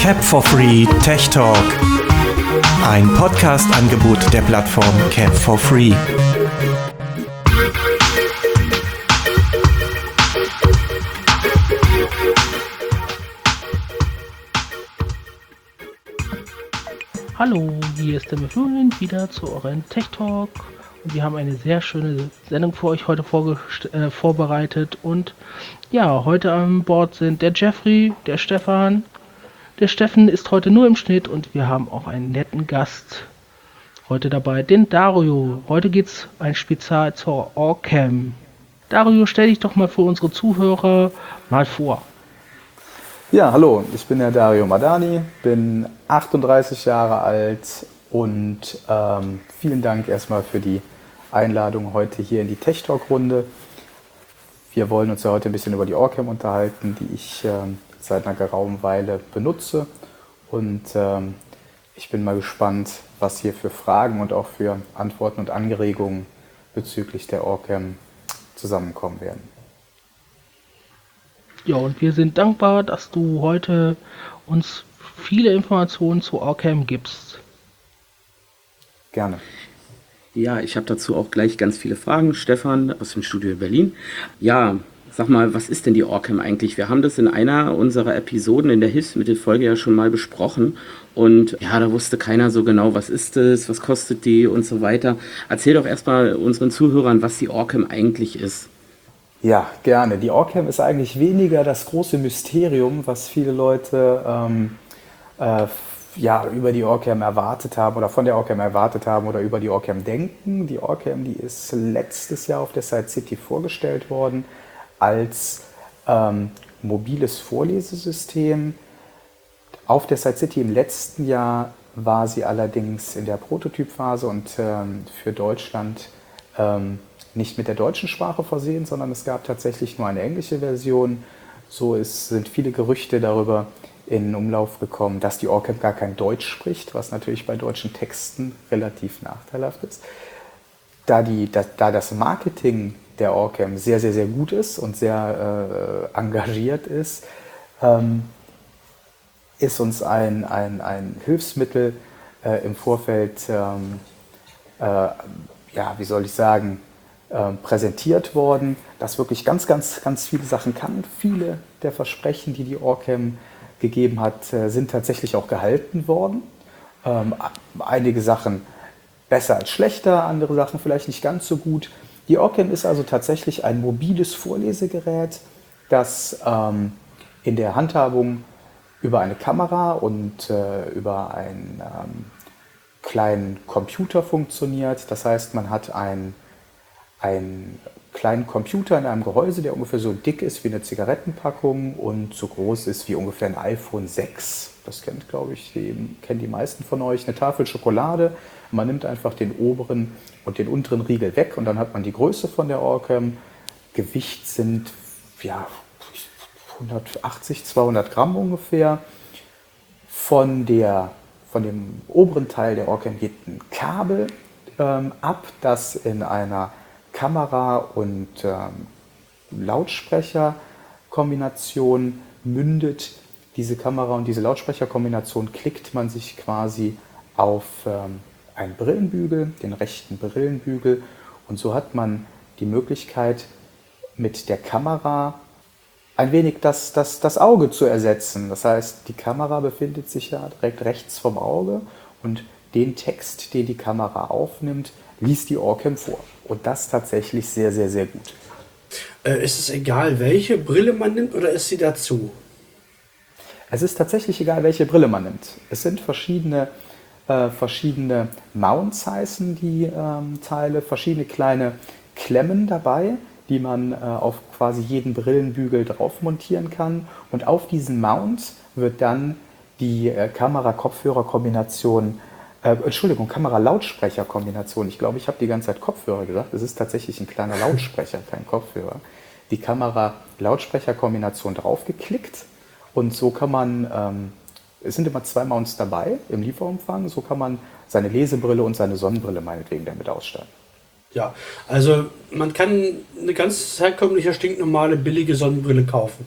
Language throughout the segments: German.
Cap for Free Tech Talk. Ein Podcast-Angebot der Plattform Cap for Free. Hallo, hier ist der Meflunin wieder zu euren Tech Talk. Und wir haben eine sehr schöne Sendung für euch heute äh, vorbereitet. Und ja, heute an Bord sind der Jeffrey, der Stefan, der Steffen ist heute nur im Schnitt und wir haben auch einen netten Gast heute dabei, den Dario. Heute geht es ein Spezial zur Orcam. Dario, stell dich doch mal für unsere Zuhörer mal vor. Ja, hallo, ich bin der Dario Madani, bin 38 Jahre alt und ähm, vielen Dank erstmal für die Einladung heute hier in die Tech Talk Runde. Wir wollen uns ja heute ein bisschen über die Orcam unterhalten, die ich ähm, seit einer geraumen Weile benutze. Und ähm, ich bin mal gespannt, was hier für Fragen und auch für Antworten und Anregungen bezüglich der OrCam zusammenkommen werden. Ja, und wir sind dankbar, dass du heute uns viele Informationen zu OrCam gibst. Gerne. Ja, ich habe dazu auch gleich ganz viele Fragen. Stefan aus dem Studio Berlin. Ja, Sag mal, was ist denn die Orcam eigentlich? Wir haben das in einer unserer Episoden in der Hilfsmittelfolge ja schon mal besprochen. Und ja, da wusste keiner so genau, was ist es, was kostet die und so weiter. Erzähl doch erstmal unseren Zuhörern, was die Orcam eigentlich ist. Ja, gerne. Die Orcam ist eigentlich weniger das große Mysterium, was viele Leute ähm, äh, ja, über die Orcam erwartet haben oder von der Orcam erwartet haben oder über die Orcam denken. Die Orcam, die ist letztes Jahr auf der Site City vorgestellt worden als ähm, mobiles Vorlesesystem. Auf der Site City im letzten Jahr war sie allerdings in der Prototypphase und ähm, für Deutschland ähm, nicht mit der deutschen Sprache versehen, sondern es gab tatsächlich nur eine englische Version. So ist, sind viele Gerüchte darüber in Umlauf gekommen, dass die OrCamp gar kein Deutsch spricht, was natürlich bei deutschen Texten relativ nachteilhaft ist. Da, die, da, da das Marketing der OrCam sehr, sehr, sehr gut ist und sehr äh, engagiert ist, ähm, ist uns ein, ein, ein Hilfsmittel äh, im Vorfeld, ähm, äh, ja, wie soll ich sagen, ähm, präsentiert worden, das wirklich ganz, ganz, ganz viele Sachen kann. Viele der Versprechen, die die OrCam gegeben hat, äh, sind tatsächlich auch gehalten worden. Ähm, einige Sachen besser als schlechter, andere Sachen vielleicht nicht ganz so gut. Die Ocam ist also tatsächlich ein mobiles Vorlesegerät, das ähm, in der Handhabung über eine Kamera und äh, über einen ähm, kleinen Computer funktioniert. Das heißt, man hat einen, einen kleinen Computer in einem Gehäuse, der ungefähr so dick ist wie eine Zigarettenpackung und so groß ist wie ungefähr ein iPhone 6. Das kennt, glaube ich, die, kennen die meisten von euch. Eine Tafel Schokolade. Man nimmt einfach den oberen und den unteren Riegel weg und dann hat man die Größe von der Orcam. Gewicht sind ja, 180, 200 Gramm ungefähr. Von, der, von dem oberen Teil der Orcam geht ein Kabel ähm, ab, das in einer Kamera- und ähm, Lautsprecherkombination mündet. Diese Kamera- und diese Lautsprecherkombination klickt man sich quasi auf ähm, einen Brillenbügel, den rechten Brillenbügel. Und so hat man die Möglichkeit, mit der Kamera ein wenig das, das, das Auge zu ersetzen. Das heißt, die Kamera befindet sich ja direkt rechts vom Auge und den Text, den die Kamera aufnimmt, liest die Orcam vor. Und das tatsächlich sehr, sehr, sehr gut. Äh, ist es egal, welche Brille man nimmt oder ist sie dazu? Es ist tatsächlich egal, welche Brille man nimmt. Es sind verschiedene äh, verschiedene Mounts heißen die ähm, Teile, verschiedene kleine Klemmen dabei, die man äh, auf quasi jeden Brillenbügel drauf montieren kann. Und auf diesen Mounts wird dann die äh, Kamera-Kopfhörer-Kombination, äh, Entschuldigung, Kamera-Lautsprecher-Kombination. Ich glaube, ich habe die ganze Zeit Kopfhörer gesagt. Es ist tatsächlich ein kleiner Lautsprecher, kein Kopfhörer. Die Kamera-Lautsprecher-Kombination draufgeklickt und so kann man ähm, es sind immer zwei Mounts dabei im Lieferumfang. So kann man seine Lesebrille und seine Sonnenbrille meinetwegen damit ausstatten. Ja, also man kann eine ganz herkömmliche, stinknormale, billige Sonnenbrille kaufen.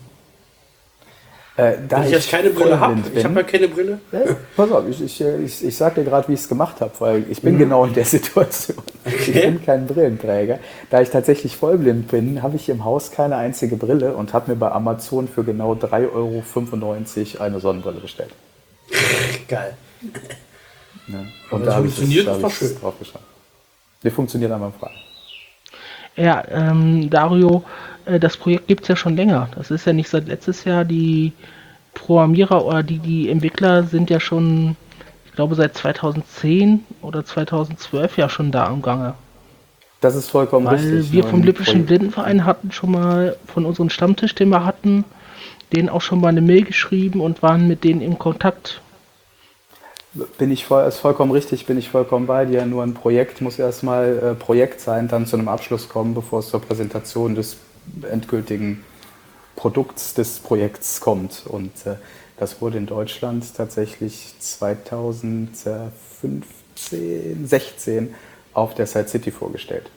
Äh, da Wenn ich jetzt keine Brille habe, ich habe ja keine Brille. Ja, pass auf, ich, ich, ich, ich sag dir gerade, wie ich es gemacht habe, weil ich Mhm. bin genau in der Situation. Ich bin kein Brillenträger. Da ich tatsächlich vollblind bin, habe ich im Haus keine einzige Brille und habe mir bei Amazon für genau 3,95 Euro eine Sonnenbrille bestellt. Geil. Ne? Aber Und das da habe ich funktioniert da schön. drauf geschaut. Der funktioniert einmal frei. Ja, ähm, Dario, äh, das Projekt gibt es ja schon länger. Das ist ja nicht seit letztes Jahr. Die Programmierer oder die, die Entwickler sind ja schon, ich glaube, seit 2010 oder 2012 ja schon da am Gange. Das ist vollkommen Weil richtig. wir vom im Lippischen Blindenverein hatten schon mal von unserem Stammtisch, den wir hatten, denen auch schon mal eine Mail geschrieben und waren mit denen in Kontakt. Bin ich voll, ist vollkommen richtig, bin ich vollkommen bei dir. Nur ein Projekt muss erstmal äh, Projekt sein, dann zu einem Abschluss kommen, bevor es zur Präsentation des endgültigen Produkts des Projekts kommt. Und äh, das wurde in Deutschland tatsächlich 2015, 16 auf der Side City vorgestellt.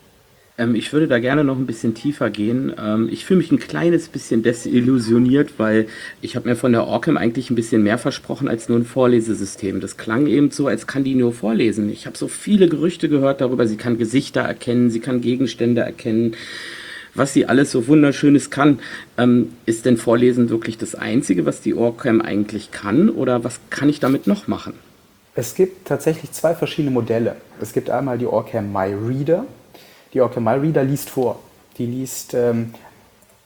Ähm, ich würde da gerne noch ein bisschen tiefer gehen. Ähm, ich fühle mich ein kleines bisschen desillusioniert, weil ich habe mir von der Orcam eigentlich ein bisschen mehr versprochen als nur ein Vorlesesystem. Das klang eben so, als kann die nur vorlesen. Ich habe so viele Gerüchte gehört darüber, sie kann Gesichter erkennen, sie kann Gegenstände erkennen, was sie alles so wunderschönes kann. Ähm, ist denn Vorlesen wirklich das Einzige, was die Orcam eigentlich kann oder was kann ich damit noch machen? Es gibt tatsächlich zwei verschiedene Modelle. Es gibt einmal die Orcam My Reader. Die Orcam My Reader liest vor. Die liest ähm,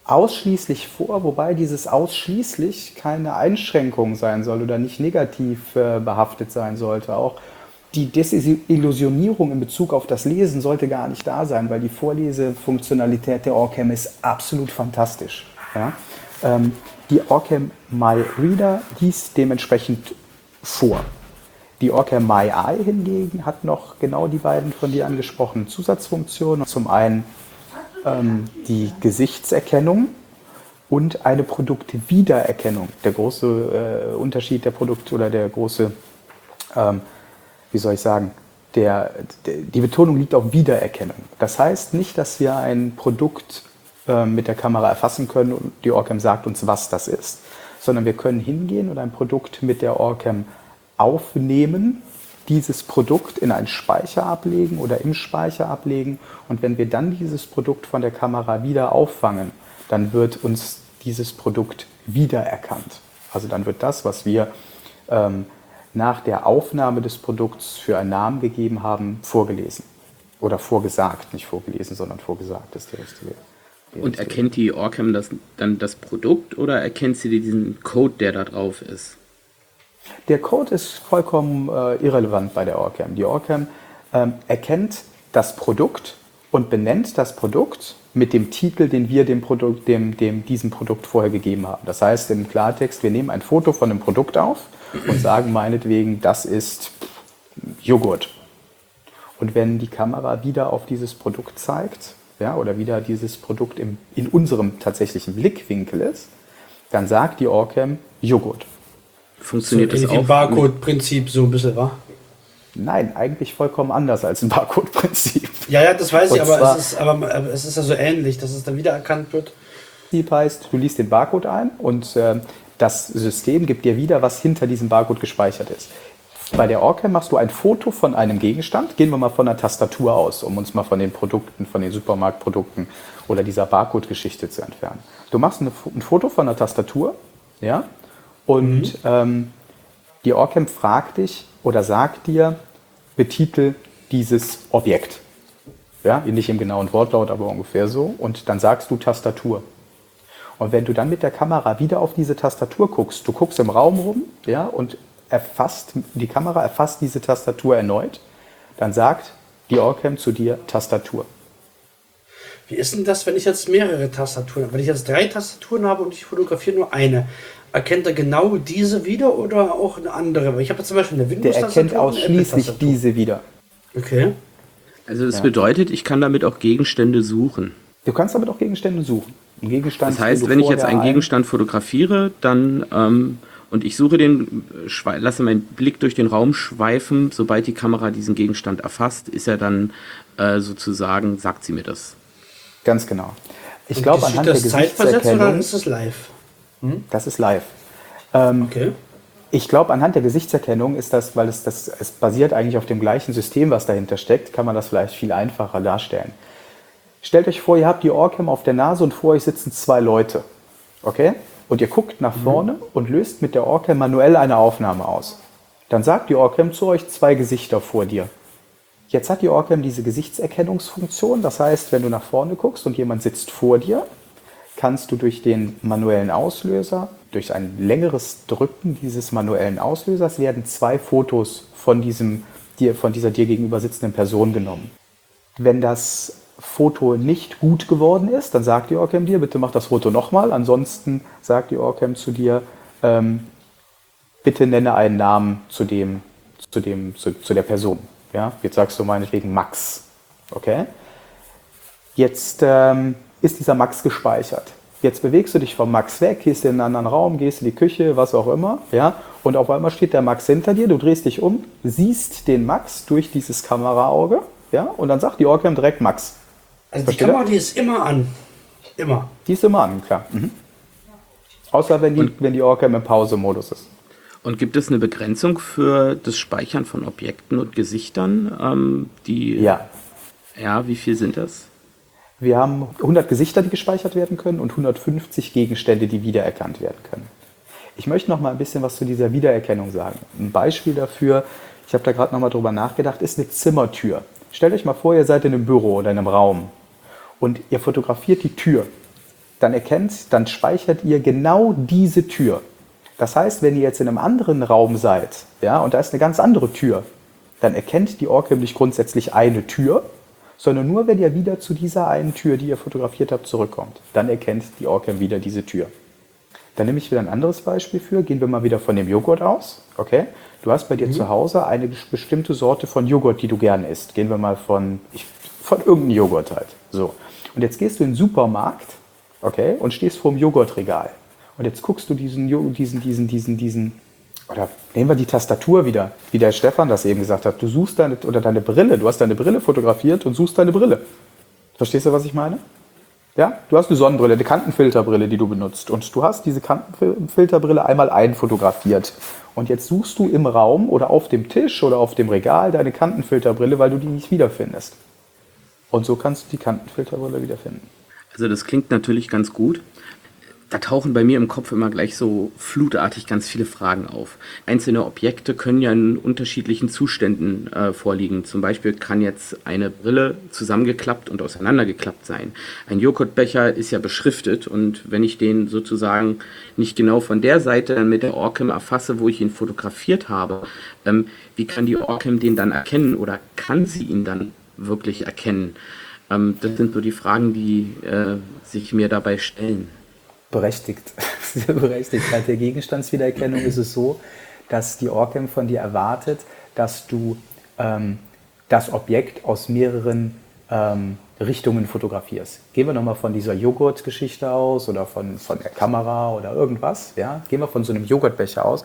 ausschließlich vor, wobei dieses ausschließlich keine Einschränkung sein soll oder nicht negativ äh, behaftet sein sollte. Auch die Desillusionierung in Bezug auf das Lesen sollte gar nicht da sein, weil die Vorlesefunktionalität der Orcam ist absolut fantastisch. Ja? Ähm, die Orcam My Reader liest dementsprechend vor. Die Orcam My Eye hingegen hat noch genau die beiden von dir angesprochenen Zusatzfunktionen. Zum einen ähm, die Gesichtserkennung und eine Produktwiedererkennung. Der große äh, Unterschied der Produkt oder der große, ähm, wie soll ich sagen, der, der, die Betonung liegt auf Wiedererkennung. Das heißt nicht, dass wir ein Produkt äh, mit der Kamera erfassen können und die Orcam sagt uns, was das ist, sondern wir können hingehen und ein Produkt mit der Orcam aufnehmen, dieses Produkt in einen Speicher ablegen oder im Speicher ablegen und wenn wir dann dieses Produkt von der Kamera wieder auffangen, dann wird uns dieses Produkt wiedererkannt. Also dann wird das, was wir ähm, nach der Aufnahme des Produkts für einen Namen gegeben haben, vorgelesen. Oder vorgesagt, nicht vorgelesen, sondern vorgesagt ist die richtige. die Und richtige- erkennt die Orcam das, dann das Produkt oder erkennt sie diesen Code, der da drauf ist? Der Code ist vollkommen äh, irrelevant bei der Orcam. Die Orcam ähm, erkennt das Produkt und benennt das Produkt mit dem Titel, den wir dem Produkt, dem, dem diesem Produkt vorher gegeben haben. Das heißt im Klartext, wir nehmen ein Foto von dem Produkt auf und sagen meinetwegen, das ist Joghurt. Und wenn die Kamera wieder auf dieses Produkt zeigt, ja, oder wieder dieses Produkt im, in unserem tatsächlichen Blickwinkel ist, dann sagt die Orcam Joghurt. So Funktioniert das ähnlich wie auch? Barcode-Prinzip, so ein bisschen, wa? Nein, eigentlich vollkommen anders als ein Barcode-Prinzip. Ja, ja, das weiß ich, Und aber zwar- es, ist, aber aber es ist ja so ähnlich, dass es dann wiedererkannt wird. Prinzip heißt, du liest den Barcode ein und äh, das System gibt dir wieder, was hinter diesem Barcode gespeichert ist. Bei der Orcam machst du ein Foto von einem Gegenstand. Gehen wir mal von der Tastatur aus, um uns mal von den Produkten, von den Supermarktprodukten oder dieser Barcode-Geschichte zu entfernen. Du machst eine, ein Foto von der Tastatur, ja, und ähm, die Orcam fragt dich oder sagt dir, betitel dieses Objekt. Ja, nicht im genauen Wortlaut, aber ungefähr so. Und dann sagst du Tastatur. Und wenn du dann mit der Kamera wieder auf diese Tastatur guckst, du guckst im Raum rum, ja, und erfasst, die Kamera erfasst diese Tastatur erneut, dann sagt die Orcam zu dir Tastatur. Wie ist denn das, wenn ich jetzt mehrere Tastaturen habe? Wenn ich jetzt drei Tastaturen habe und ich fotografiere nur eine, erkennt er genau diese wieder oder auch eine andere? Ich habe zum Beispiel eine Der Windows-Tastatur. erkennt ausschließlich diese wieder. Okay. Also das Ja. bedeutet, ich kann damit auch Gegenstände suchen. Du kannst damit auch Gegenstände suchen. Das heißt, wenn ich jetzt einen Gegenstand fotografiere, dann ähm, und ich suche den, äh, lasse meinen Blick durch den Raum schweifen, sobald die Kamera diesen Gegenstand erfasst, ist er dann äh, sozusagen, sagt sie mir das. Ganz genau. Ich glaube, anhand der das zeitversetzt oder ist es live? Das ist live. Ähm, okay. Ich glaube, anhand der Gesichtserkennung ist das, weil es, das, es basiert eigentlich auf dem gleichen System, was dahinter steckt, kann man das vielleicht viel einfacher darstellen. Stellt euch vor, ihr habt die Orcam auf der Nase und vor euch sitzen zwei Leute. Okay? Und ihr guckt nach mhm. vorne mhm. und löst mit der Orcam manuell eine Aufnahme aus. Dann sagt die Orcam zu euch zwei Gesichter vor dir. Jetzt hat die Orcam diese Gesichtserkennungsfunktion. Das heißt, wenn du nach vorne guckst und jemand sitzt vor dir, kannst du durch den manuellen Auslöser, durch ein längeres Drücken dieses manuellen Auslösers, werden zwei Fotos von, diesem, von dieser dir gegenüber sitzenden Person genommen. Wenn das Foto nicht gut geworden ist, dann sagt die Orcam dir, bitte mach das Foto nochmal. Ansonsten sagt die Orcam zu dir, ähm, bitte nenne einen Namen zu, dem, zu, dem, zu, zu der Person. Ja? Jetzt sagst du meinetwegen Max. Okay? Jetzt ähm, ist dieser Max gespeichert. Jetzt bewegst du dich vom Max weg, gehst in einen anderen Raum, gehst in die Küche, was auch immer, ja, und auf einmal steht der Max hinter dir, du drehst dich um, siehst den Max durch dieses Kameraauge, ja, und dann sagt die Orcam direkt Max. Also die Kamera, die ist immer an. Immer. Die ist immer an, klar. Mhm. Außer wenn die, wenn die Orcam im Pause-Modus ist. Und gibt es eine Begrenzung für das Speichern von Objekten und Gesichtern? Ähm, die, ja. Ja, wie viel sind das? Wir haben 100 Gesichter, die gespeichert werden können und 150 Gegenstände, die wiedererkannt werden können. Ich möchte noch mal ein bisschen was zu dieser Wiedererkennung sagen. Ein Beispiel dafür, ich habe da gerade noch mal drüber nachgedacht, ist eine Zimmertür. Stellt euch mal vor, ihr seid in einem Büro oder in einem Raum und ihr fotografiert die Tür. Dann erkennt, dann speichert ihr genau diese Tür. Das heißt, wenn ihr jetzt in einem anderen Raum seid, ja, und da ist eine ganz andere Tür, dann erkennt die Orcam nicht grundsätzlich eine Tür, sondern nur, wenn ihr wieder zu dieser einen Tür, die ihr fotografiert habt, zurückkommt. Dann erkennt die Orcam wieder diese Tür. Dann nehme ich wieder ein anderes Beispiel für. Gehen wir mal wieder von dem Joghurt aus. Okay? Du hast bei dir mhm. zu Hause eine bestimmte Sorte von Joghurt, die du gerne isst. Gehen wir mal von, ich, von irgendeinem Joghurt halt. So. Und jetzt gehst du in den Supermarkt, okay, und stehst vor dem Joghurtregal. Und jetzt guckst du diesen, diesen, diesen, diesen, diesen, oder nehmen wir die Tastatur wieder, wie der Stefan das eben gesagt hat. Du suchst deine, oder deine Brille, du hast deine Brille fotografiert und suchst deine Brille. Verstehst du, was ich meine? Ja, du hast eine Sonnenbrille, eine Kantenfilterbrille, die du benutzt. Und du hast diese Kantenfilterbrille einmal einfotografiert. Und jetzt suchst du im Raum oder auf dem Tisch oder auf dem Regal deine Kantenfilterbrille, weil du die nicht wiederfindest. Und so kannst du die Kantenfilterbrille wiederfinden. Also das klingt natürlich ganz gut da tauchen bei mir im Kopf immer gleich so flutartig ganz viele Fragen auf. Einzelne Objekte können ja in unterschiedlichen Zuständen äh, vorliegen. Zum Beispiel kann jetzt eine Brille zusammengeklappt und auseinandergeklappt sein. Ein Joghurtbecher ist ja beschriftet und wenn ich den sozusagen nicht genau von der Seite mit der Orcam erfasse, wo ich ihn fotografiert habe, ähm, wie kann die Orcam den dann erkennen oder kann sie ihn dann wirklich erkennen? Ähm, das sind so die Fragen, die äh, sich mir dabei stellen berechtigt. Sehr berechtigt. Bei der Gegenstandswiedererkennung ist es so, dass die Orcam von dir erwartet, dass du ähm, das Objekt aus mehreren ähm, Richtungen fotografierst. Gehen wir nochmal von dieser Joghurt-Geschichte aus oder von, von der Kamera oder irgendwas. Ja? Gehen wir von so einem Joghurtbecher aus.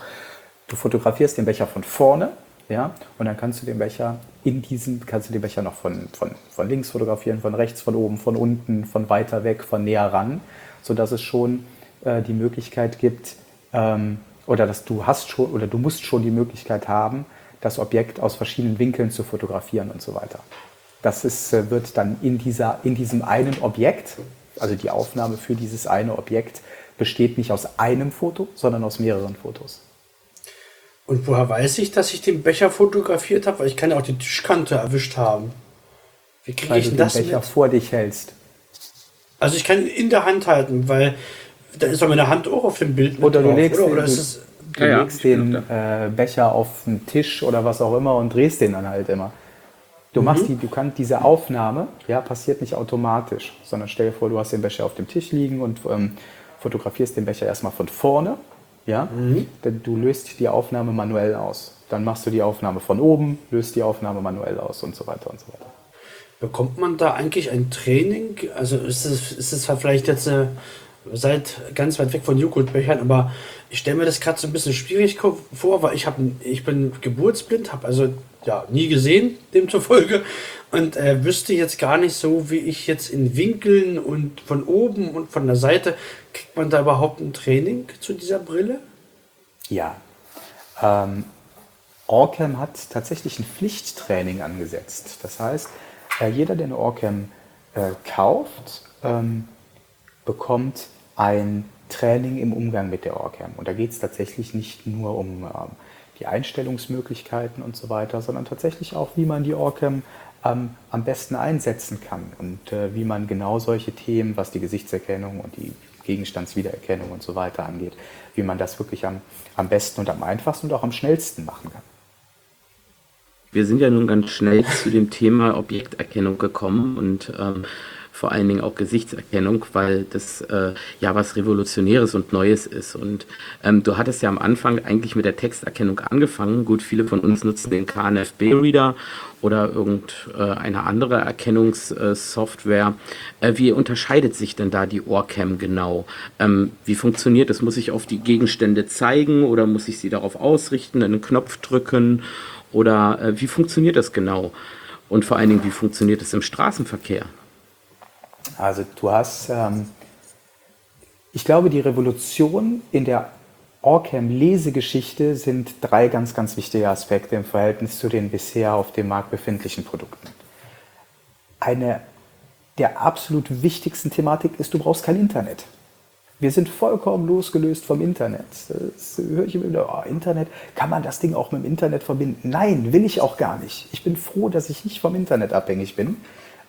Du fotografierst den Becher von vorne, ja, und dann kannst du den Becher in diesem, kannst du den Becher noch von, von, von links fotografieren, von rechts, von oben, von unten, von weiter weg, von näher ran sodass es schon äh, die Möglichkeit gibt, ähm, oder dass du hast schon oder du musst schon die Möglichkeit haben, das Objekt aus verschiedenen Winkeln zu fotografieren und so weiter. Das ist, äh, wird dann in, dieser, in diesem einen Objekt, also die Aufnahme für dieses eine Objekt, besteht nicht aus einem Foto, sondern aus mehreren Fotos. Und woher weiß ich, dass ich den Becher fotografiert habe? Weil ich kann ja auch die Tischkante erwischt haben. Wie kriege ich denn das den Becher mit? vor dich hältst. Also ich kann ihn in der Hand halten, weil da ist doch meine Hand auch auf dem Bild. Oder du drauf, legst, oder? Den, oder du, du ja, legst ja, den äh, Becher auf den Tisch oder was auch immer und drehst den dann halt immer. Du machst mhm. die, du kannst diese Aufnahme, ja, passiert nicht automatisch, sondern stell dir vor, du hast den Becher auf dem Tisch liegen und ähm, fotografierst den Becher erstmal von vorne, ja, mhm. du löst die Aufnahme manuell aus. Dann machst du die Aufnahme von oben, löst die Aufnahme manuell aus und so weiter und so weiter. Bekommt man da eigentlich ein Training? Also ist es, ist es vielleicht jetzt äh, seid ganz weit weg von Joghurtbechern, aber ich stelle mir das gerade so ein bisschen schwierig vor, weil ich habe ich bin geburtsblind, habe also ja nie gesehen demzufolge und äh, wüsste jetzt gar nicht so, wie ich jetzt in Winkeln und von oben und von der Seite kriegt man da überhaupt ein Training zu dieser Brille? Ja. Ähm, Orcam hat tatsächlich ein Pflichttraining angesetzt. Das heißt, äh, jeder, der eine Orcam äh, kauft, ähm, bekommt ein Training im Umgang mit der Orcam. Und da geht es tatsächlich nicht nur um ähm, die Einstellungsmöglichkeiten und so weiter, sondern tatsächlich auch, wie man die Orcam ähm, am besten einsetzen kann und äh, wie man genau solche Themen, was die Gesichtserkennung und die Gegenstandswiedererkennung und so weiter angeht, wie man das wirklich am, am besten und am einfachsten und auch am schnellsten machen kann. Wir sind ja nun ganz schnell zu dem Thema Objekterkennung gekommen und ähm, vor allen Dingen auch Gesichtserkennung, weil das äh, ja was Revolutionäres und Neues ist. Und ähm, du hattest ja am Anfang eigentlich mit der Texterkennung angefangen. Gut, viele von uns nutzen den KNFB-Reader oder irgendeine andere Erkennungssoftware. Äh, wie unterscheidet sich denn da die Ohrcam genau? Ähm, wie funktioniert das? Muss ich auf die Gegenstände zeigen oder muss ich sie darauf ausrichten, einen Knopf drücken? Oder äh, wie funktioniert das genau? Und vor allen Dingen, wie funktioniert es im Straßenverkehr? Also du hast, ähm, ich glaube, die Revolution in der Orcam-Lesegeschichte sind drei ganz, ganz wichtige Aspekte im Verhältnis zu den bisher auf dem Markt befindlichen Produkten. Eine der absolut wichtigsten Thematik ist, du brauchst kein Internet. Wir sind vollkommen losgelöst vom Internet. Das höre ich immer wieder, oh, Internet, kann man das Ding auch mit dem Internet verbinden? Nein, will ich auch gar nicht. Ich bin froh, dass ich nicht vom Internet abhängig bin,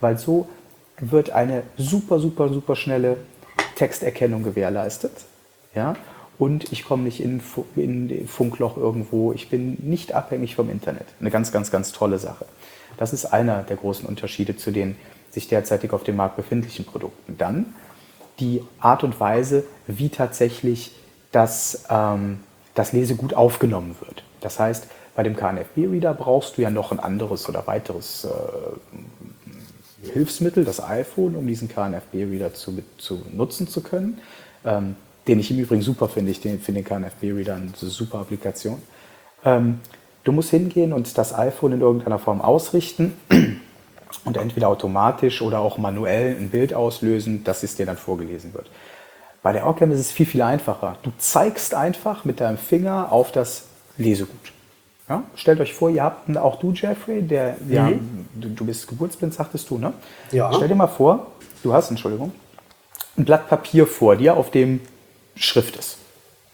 weil so wird eine super, super, super schnelle Texterkennung gewährleistet. Ja? Und ich komme nicht in, in Funkloch irgendwo. Ich bin nicht abhängig vom Internet. Eine ganz, ganz, ganz tolle Sache. Das ist einer der großen Unterschiede zu den sich derzeitig auf dem Markt befindlichen Produkten. Dann die Art und Weise, wie tatsächlich das, ähm, das Lesegut aufgenommen wird. Das heißt, bei dem KNFB-Reader brauchst du ja noch ein anderes oder weiteres äh, Hilfsmittel, das iPhone, um diesen KNFB-Reader zu, zu nutzen zu können. Ähm, den ich im Übrigen super finde. Ich finde den KNFB-Reader eine super Applikation. Ähm, du musst hingehen und das iPhone in irgendeiner Form ausrichten und entweder automatisch oder auch manuell ein Bild auslösen, dass es dir dann vorgelesen wird. Bei der Orcam ist es viel, viel einfacher. Du zeigst einfach mit deinem Finger auf das Lesegut. Ja? Stellt euch vor, ihr habt auch du, Jeffrey, der, mhm. ja, du, du, bist geburtsblind, sagtest du, ne? Ja. Stell dir mal vor, du hast, Entschuldigung, ein Blatt Papier vor dir, auf dem Schrift ist.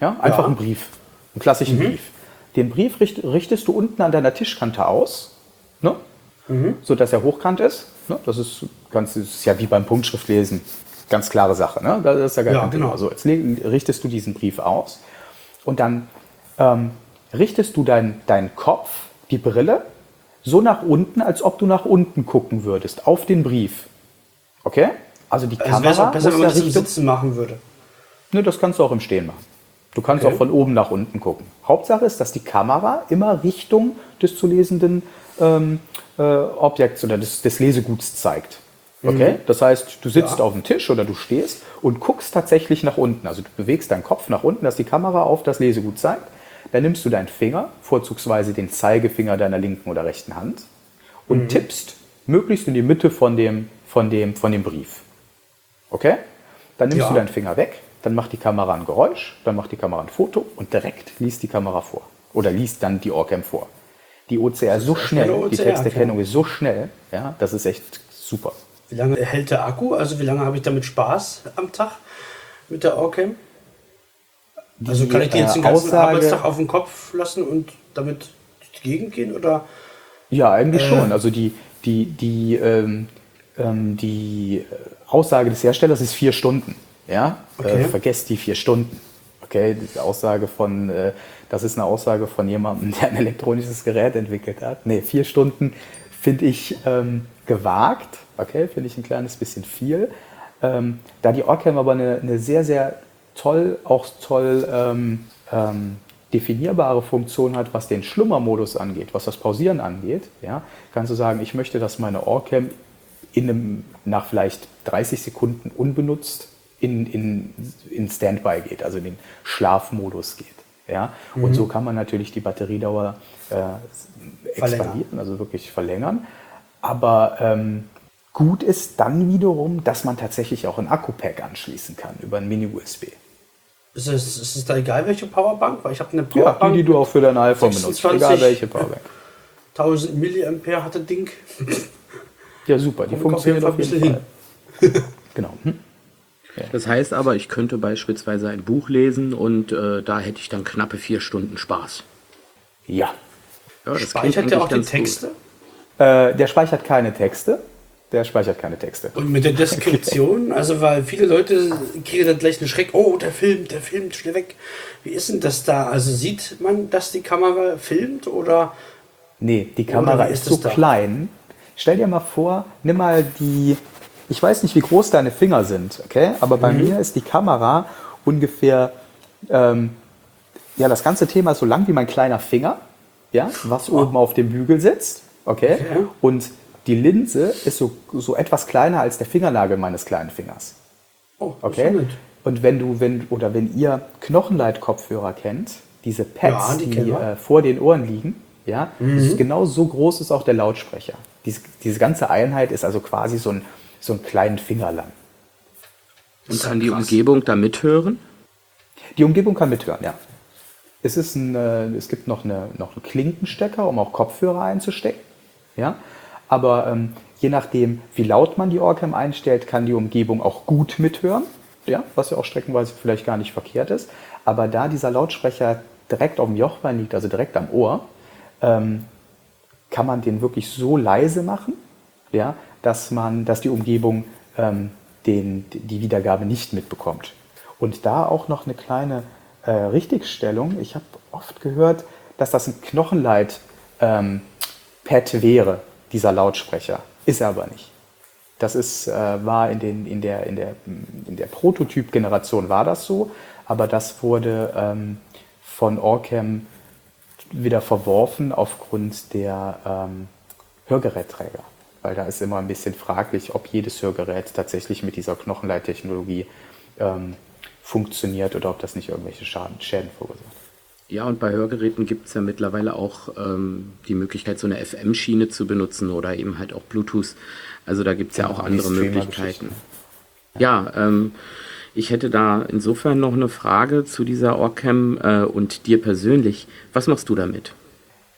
Ja? Einfach ja. ein Brief, einen klassischen mhm. Brief. Den Brief richt, richtest du unten an deiner Tischkante aus, ne? Mhm. sodass er hochkant ist. Ne? Das, ist ganz, das ist ja wie beim Punktschriftlesen. Ganz klare Sache. Ne? Das ist ja gar ja, kein genau. Thema. So, jetzt richtest du diesen Brief aus und dann ähm, richtest du deinen dein Kopf, die Brille, so nach unten, als ob du nach unten gucken würdest, auf den Brief. Okay? Also die also Kamera. Es wäre besser, wenn man das im Sitzen machen würde. Ne, das kannst du auch im Stehen machen. Du kannst okay. auch von oben nach unten gucken. Hauptsache ist, dass die Kamera immer Richtung des zu lesenden ähm, äh, Objekts oder des, des, Leseguts zeigt. Okay? Mhm. Das heißt, du sitzt ja. auf dem Tisch oder du stehst und guckst tatsächlich nach unten. Also du bewegst deinen Kopf nach unten, dass die Kamera auf das Lesegut zeigt. Dann nimmst du deinen Finger, vorzugsweise den Zeigefinger deiner linken oder rechten Hand, und mhm. tippst möglichst in die Mitte von dem, von dem, von dem Brief. Okay? Dann nimmst ja. du deinen Finger weg, dann macht die Kamera ein Geräusch, dann macht die Kamera ein Foto und direkt liest die Kamera vor. Oder liest dann die Orcam vor. Die OCR so schnell, OCR, die Texterkennung ist so schnell, ja, das ist echt super. Wie lange hält der Akku? Also wie lange habe ich damit Spaß am Tag mit der Orcam? Die, also kann ich die jetzt den ganzen Aussage, Arbeitstag auf den Kopf lassen und damit durch die Gegend gehen oder? Ja, eigentlich äh, schon. Also die, die, die, ähm, ähm, die Aussage des Herstellers ist vier Stunden. Ja, okay. äh, vergesst die vier Stunden. Okay, die Aussage von, äh, das ist eine Aussage von jemandem, der ein elektronisches Gerät entwickelt hat. Nee, vier Stunden finde ich ähm, gewagt. Okay, finde ich ein kleines bisschen viel. Ähm, da die Orcam aber eine, eine sehr, sehr toll, auch toll ähm, ähm, definierbare Funktion hat, was den Schlummermodus angeht, was das Pausieren angeht, ja, kannst du sagen, ich möchte, dass meine Orcam in einem, nach vielleicht 30 Sekunden unbenutzt in, in, in Standby geht, also in den Schlafmodus geht. Ja? Mhm. Und so kann man natürlich die Batteriedauer äh, expandieren, also wirklich verlängern. Aber ähm, gut ist dann wiederum, dass man tatsächlich auch ein Akku-Pack anschließen kann über ein Mini-USB. Ist es, ist es da egal, welche Powerbank? Weil ich habe eine Ja, die, Powerbank. die du auch für dein iPhone benutzt. 26. Egal welche Powerbank. 1000 Milliampere hat das Ding. Ja, super. Die funktioniert auf jeden Fall ein genau. Hm? Das heißt aber, ich könnte beispielsweise ein Buch lesen und äh, da hätte ich dann knappe vier Stunden Spaß. Ja. Ja, das Speichert der auch die. Texte? Äh, der speichert keine Texte. Der speichert keine Texte. Und mit der Deskription, also weil viele Leute kriegen dann gleich einen Schreck, oh, der filmt, der filmt, schnell weg. Wie ist denn das da? Also sieht man, dass die Kamera filmt oder Nee, die Kamera ist ist so es da? klein. Stell dir mal vor, nimm mal die, ich weiß nicht, wie groß deine Finger sind, okay? Aber bei mir ist die Kamera ungefähr, ähm, ja, das ganze Thema ist so lang wie mein kleiner Finger, ja, was oben auf dem Bügel sitzt, okay? Okay. Und die Linse ist so, so etwas kleiner als der Fingernagel meines kleinen Fingers. oh, Okay. ja. Und wenn du, wenn, oder wenn ihr Knochenleitkopfhörer kennt, diese Pads, Ja, die die, äh, vor den Ohren liegen, ja, ist genau so groß ist auch der Lautsprecher. Diese, diese ganze Einheit ist also quasi so ein, so ein kleinen Finger lang. Und kann die Umgebung da mithören? Die Umgebung kann mithören, ja. Es, ist ein, äh, es gibt noch, eine, noch einen Klinkenstecker, um auch Kopfhörer einzustecken. Ja? Aber ähm, je nachdem, wie laut man die Orcam einstellt, kann die Umgebung auch gut mithören. Ja? Was ja auch streckenweise vielleicht gar nicht verkehrt ist. Aber da dieser Lautsprecher direkt auf dem Jochbein liegt, also direkt am Ohr, ähm, kann man den wirklich so leise machen, ja, dass, man, dass die Umgebung ähm, den, die Wiedergabe nicht mitbekommt. Und da auch noch eine kleine äh, Richtigstellung. Ich habe oft gehört, dass das ein Knochenleit-Pad wäre, dieser Lautsprecher. Ist er aber nicht. Das ist, äh, war in, den, in der, in der, in der Prototyp-Generation war das so, aber das wurde ähm, von Orcam wieder verworfen aufgrund der ähm, Hörgerätträger. Weil da ist immer ein bisschen fraglich, ob jedes Hörgerät tatsächlich mit dieser Knochenleittechnologie ähm, funktioniert oder ob das nicht irgendwelche Schaden, Schäden verursacht. Ja, und bei Hörgeräten gibt es ja mittlerweile auch ähm, die Möglichkeit, so eine FM-Schiene zu benutzen oder eben halt auch Bluetooth. Also da gibt es ja Genau, auch andere. Möglichkeiten. Ja, ähm, ich hätte da insofern noch eine Frage zu dieser Orcam äh, und dir persönlich. Was machst du damit?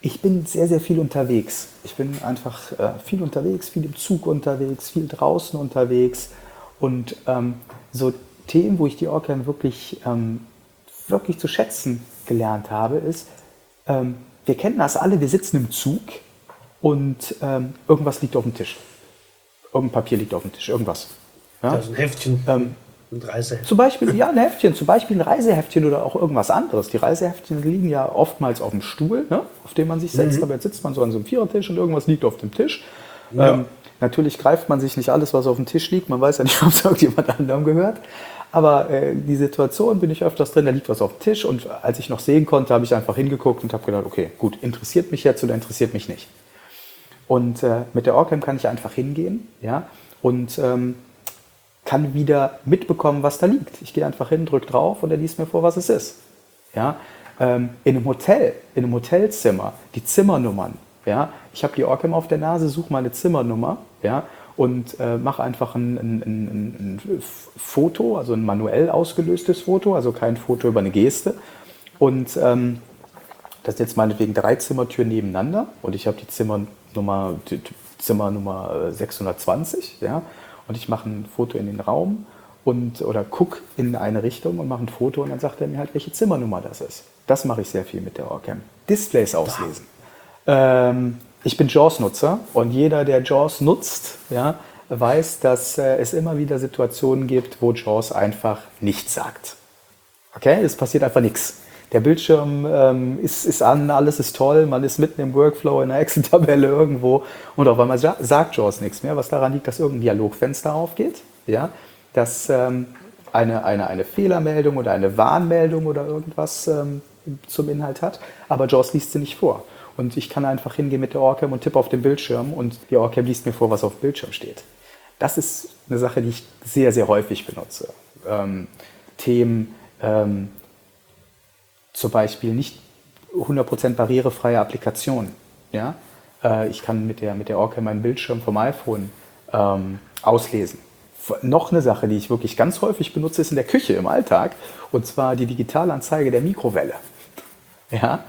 Ich bin sehr, sehr viel unterwegs. Ich bin einfach äh, viel unterwegs, viel im Zug unterwegs, viel draußen unterwegs. Und ähm, so Themen, wo ich die Orcam wirklich, ähm, wirklich zu schätzen gelernt habe, ist, ähm, wir kennen das alle, wir sitzen im Zug und ähm, irgendwas liegt auf dem Tisch. Irgendein Papier liegt auf dem Tisch, irgendwas. Ja? Also ein Heftchen Ähm, und Reise. Zum Beispiel, ja, ein Heftchen, zum Beispiel ein Reiseheftchen oder auch irgendwas anderes. Die Reiseheftchen liegen ja oftmals auf dem Stuhl, ne, auf dem man sich setzt, aber jetzt sitzt man so an so einem Vierertisch und irgendwas liegt auf dem Tisch. Ähm, natürlich greift man sich nicht alles, was auf dem Tisch liegt, man weiß ja nicht, ob es irgendjemand anderem gehört. Aber äh, die Situation bin ich öfters drin, da liegt was auf dem Tisch und als ich noch sehen konnte, habe ich einfach hingeguckt und habe gedacht, okay, gut, interessiert mich jetzt oder interessiert mich nicht. Und äh, mit der Orcam kann ich einfach hingehen ja, und ähm, kann wieder mitbekommen, was da liegt. Ich gehe einfach hin, drücke drauf und er liest mir vor, was es ist. Ja? Ähm, in einem Hotel, in einem Hotelzimmer, die Zimmernummern. Ja? Ich habe die Orcam auf der Nase, suche meine Zimmernummer ja? und äh, mache einfach ein, ein, ein, ein Foto, also ein manuell ausgelöstes Foto, also kein Foto über eine Geste. Und ähm, das sind jetzt meinetwegen drei Zimmertüren nebeneinander und ich habe die Zimmernummer, die Zimmernummer äh, 620, ja, und ich mache ein Foto in den Raum und oder guck in eine Richtung und mache ein Foto und dann sagt er mir halt, welche Zimmernummer das ist. Das mache ich sehr viel mit der Orcam. Displays auslesen. Ähm, ich bin JAWS-Nutzer und jeder, der JAWS nutzt, ja, weiß, dass äh, es immer wieder Situationen gibt, wo JAWS einfach nichts sagt. Okay, es passiert einfach nichts. Der Bildschirm ähm, ist, ist an, alles ist toll, man ist mitten im Workflow in einer Excel-Tabelle irgendwo und auf einmal sa- sagt JAWS nichts mehr, was daran liegt, dass irgendein Dialogfenster aufgeht, ja, dass ähm, eine, eine, eine Fehlermeldung oder eine Warnmeldung oder irgendwas ähm, zum Inhalt hat, aber JAWS liest sie nicht vor. Und ich kann einfach hingehen mit der Orcam und tippe auf den Bildschirm und die Orcam liest mir vor, was auf dem Bildschirm steht. Das ist eine Sache, die ich sehr, sehr häufig benutze. Ähm, Themen, ähm, zum Beispiel nicht 100% barrierefreie Applikationen. Ja? Äh, ich kann mit der, mit der Orcam meinen Bildschirm vom iPhone ähm, auslesen. noch eine Sache, die ich wirklich ganz häufig benutze, ist in der Küche im Alltag, und zwar die Digitalanzeige der Mikrowelle. Ja,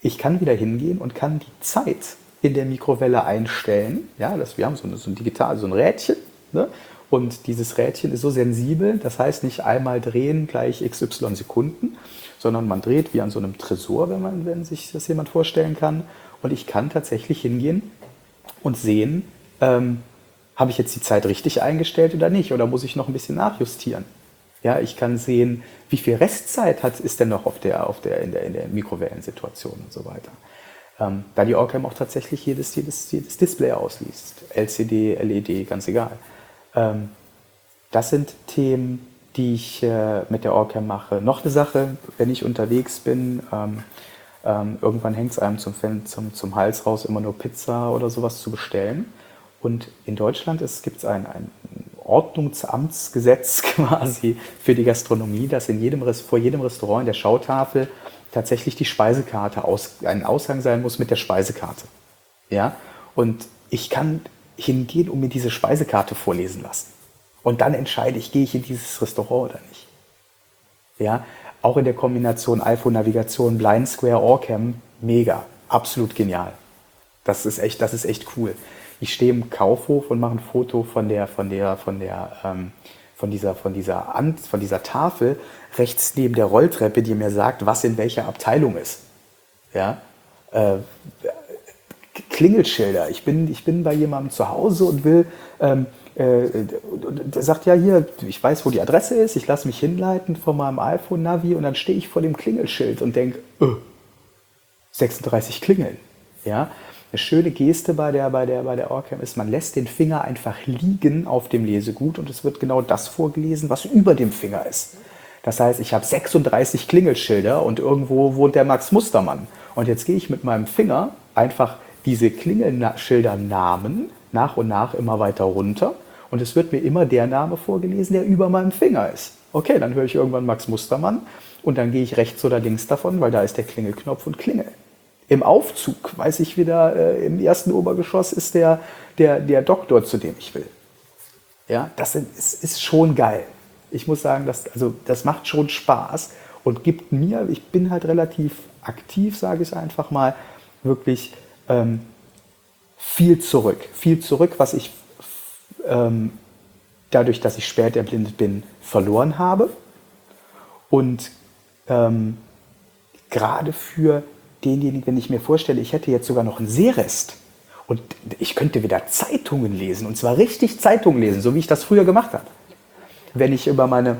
ich kann wieder hingehen und kann die Zeit in der Mikrowelle einstellen. Ja, das, wir haben so, eine, so ein digital, so ein Rädchen. Ne? Und dieses Rädchen ist so sensibel, das heißt nicht einmal drehen gleich XY Sekunden, sondern man dreht wie an so einem Tresor, wenn, man, wenn sich das jemand vorstellen kann. Und ich kann tatsächlich hingehen und sehen, ähm, habe ich jetzt die Zeit richtig eingestellt oder nicht? Oder muss ich noch ein bisschen nachjustieren? Ja, ich kann sehen, wie viel Restzeit hat, ist denn noch auf der, auf der, in, der, in der Mikrowellensituation und so weiter. Ähm, da die Orcam auch tatsächlich jedes, jedes, jedes Display ausliest. LCD, LED, ganz egal. Ähm, das sind Themen, die ich äh, mit der Orcam mache. Noch eine Sache, wenn ich unterwegs bin, ähm, ähm irgendwann hängt es einem zum, zum, zum Hals raus, immer nur Pizza oder sowas zu bestellen. Und in Deutschland gibt es ein, ein Ordnungsamtsgesetz quasi für die Gastronomie, dass in jedem, vor jedem Restaurant in der Schautafel tatsächlich die Speisekarte aus, ein Aushang sein muss mit der Speisekarte. Ja? Und ich kann hingehen und mir diese Speisekarte vorlesen lassen. Und dann entscheide ich, gehe ich in dieses Restaurant oder nicht. Ja? Auch in der Kombination iPhone-Navigation, Blind Square, Orcam, mega, absolut genial. Das ist echt, das ist echt cool ich stehe im Kaufhof und mache ein Foto von der, von der, von der, ähm, von dieser, von dieser, An von dieser Tafel rechts neben der Rolltreppe, die mir sagt, was in welcher Abteilung ist. Ja, äh, Klingelschilder. Ich bin, ich bin bei jemandem zu Hause und will, ähm, äh, sagt ja hier, ich weiß, wo die Adresse ist, ich lasse mich hinleiten von meinem iPhone-Navi und dann stehe ich vor dem Klingelschild und denke, öh, 36 Klingeln. Ja, eine schöne Geste bei der, bei, der, bei der Orcam ist, man lässt den Finger einfach liegen auf dem Lesegut und es wird genau das vorgelesen, was über dem Finger ist. Das heißt, ich habe 36 Klingelschilder und irgendwo wohnt der Max Mustermann. Und jetzt gehe ich mit meinem Finger einfach diese Klingelschildernamen nach und nach immer weiter runter und es wird mir immer der Name vorgelesen, der über meinem Finger ist. Okay, dann höre ich irgendwann Max Mustermann und dann gehe ich rechts oder links davon, weil da ist der Klingelknopf und klingel im Aufzug, weiß ich wieder, äh, im ersten Obergeschoss ist der, der, der Doktor, zu dem ich will. Ja, das ist, ist schon geil. Ich muss sagen, das, also, das macht schon Spaß und gibt mir, ich bin halt relativ aktiv, sage ich einfach mal, wirklich ähm, viel zurück. Viel zurück, was ich ähm, dadurch, dass ich spät erblindet bin, verloren habe. Und ähm, gerade für denjenigen, wenn ich mir vorstelle, ich hätte jetzt sogar noch einen Sehrest und ich könnte wieder Zeitungen lesen und zwar richtig Zeitungen lesen, so wie ich das früher gemacht habe. Wenn ich über meine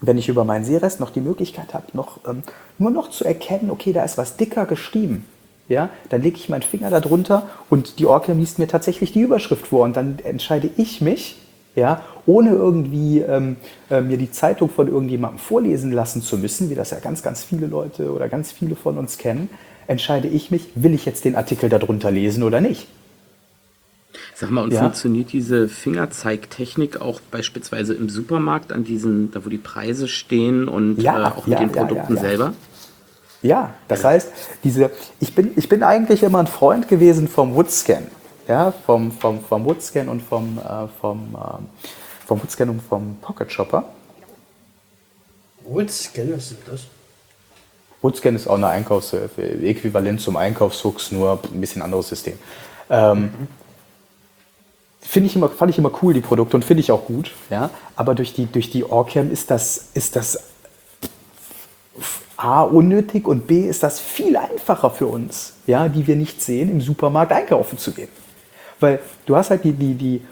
wenn ich über meinen Sehrest noch die Möglichkeit habe, noch, ähm, nur noch zu erkennen, okay, da ist was dicker geschrieben, ja, dann lege ich meinen Finger darunter und die Orca liest mir tatsächlich die Überschrift vor und dann entscheide ich mich, ja, ohne irgendwie ähm, äh, mir die Zeitung von irgendjemandem vorlesen lassen zu müssen, wie das ja ganz, ganz viele Leute oder ganz viele von uns kennen, entscheide ich mich, will ich jetzt den Artikel darunter lesen oder nicht. Sag mal, und ja? funktioniert diese Fingerzeigtechnik auch beispielsweise im Supermarkt an diesen, da wo die Preise stehen und ja, äh, auch mit ja, den Produkten selber? Ja, das heißt, diese, ich, bin, ich bin eigentlich immer ein Freund gewesen vom Woodscan. Ja, vom, vom, vom Woodscan und vom, äh, vom, äh, vom Woodscan und vom Pocket Shopper. Woodscan, was ist das? Woodscan ist auch eine Einkaufshilfe, äquivalent zum Einkaufshooks, nur ein bisschen anderes System. Ähm, mhm. Finde ich immer, fand ich immer cool, die Produkte, und finde ich auch gut. Ja? Aber durch die, durch die Orcam ist das, ist das A, unnötig und B, ist das viel einfacher für uns, ja, die wir nicht sehen, im Supermarkt einkaufen zu gehen. Weil du hast halt die, die, die,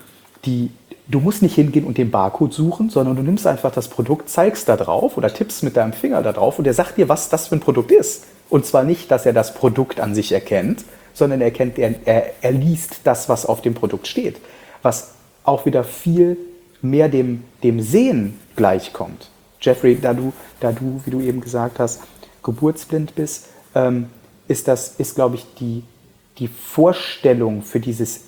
die, Du musst nicht hingehen und den Barcode suchen, sondern du nimmst einfach das Produkt, zeigst da drauf oder tippst mit deinem Finger da drauf und der sagt dir, was das für ein Produkt ist. Und zwar nicht, dass er das Produkt an sich erkennt, sondern er, kennt, er, er, er liest das, was auf dem Produkt steht. Was auch wieder viel mehr dem, dem Sehen gleichkommt. Jeffrey, da du, da du, wie du eben gesagt hast, geburtsblind bist, ähm, ist das, ist, glaube ich, die, die Vorstellung für dieses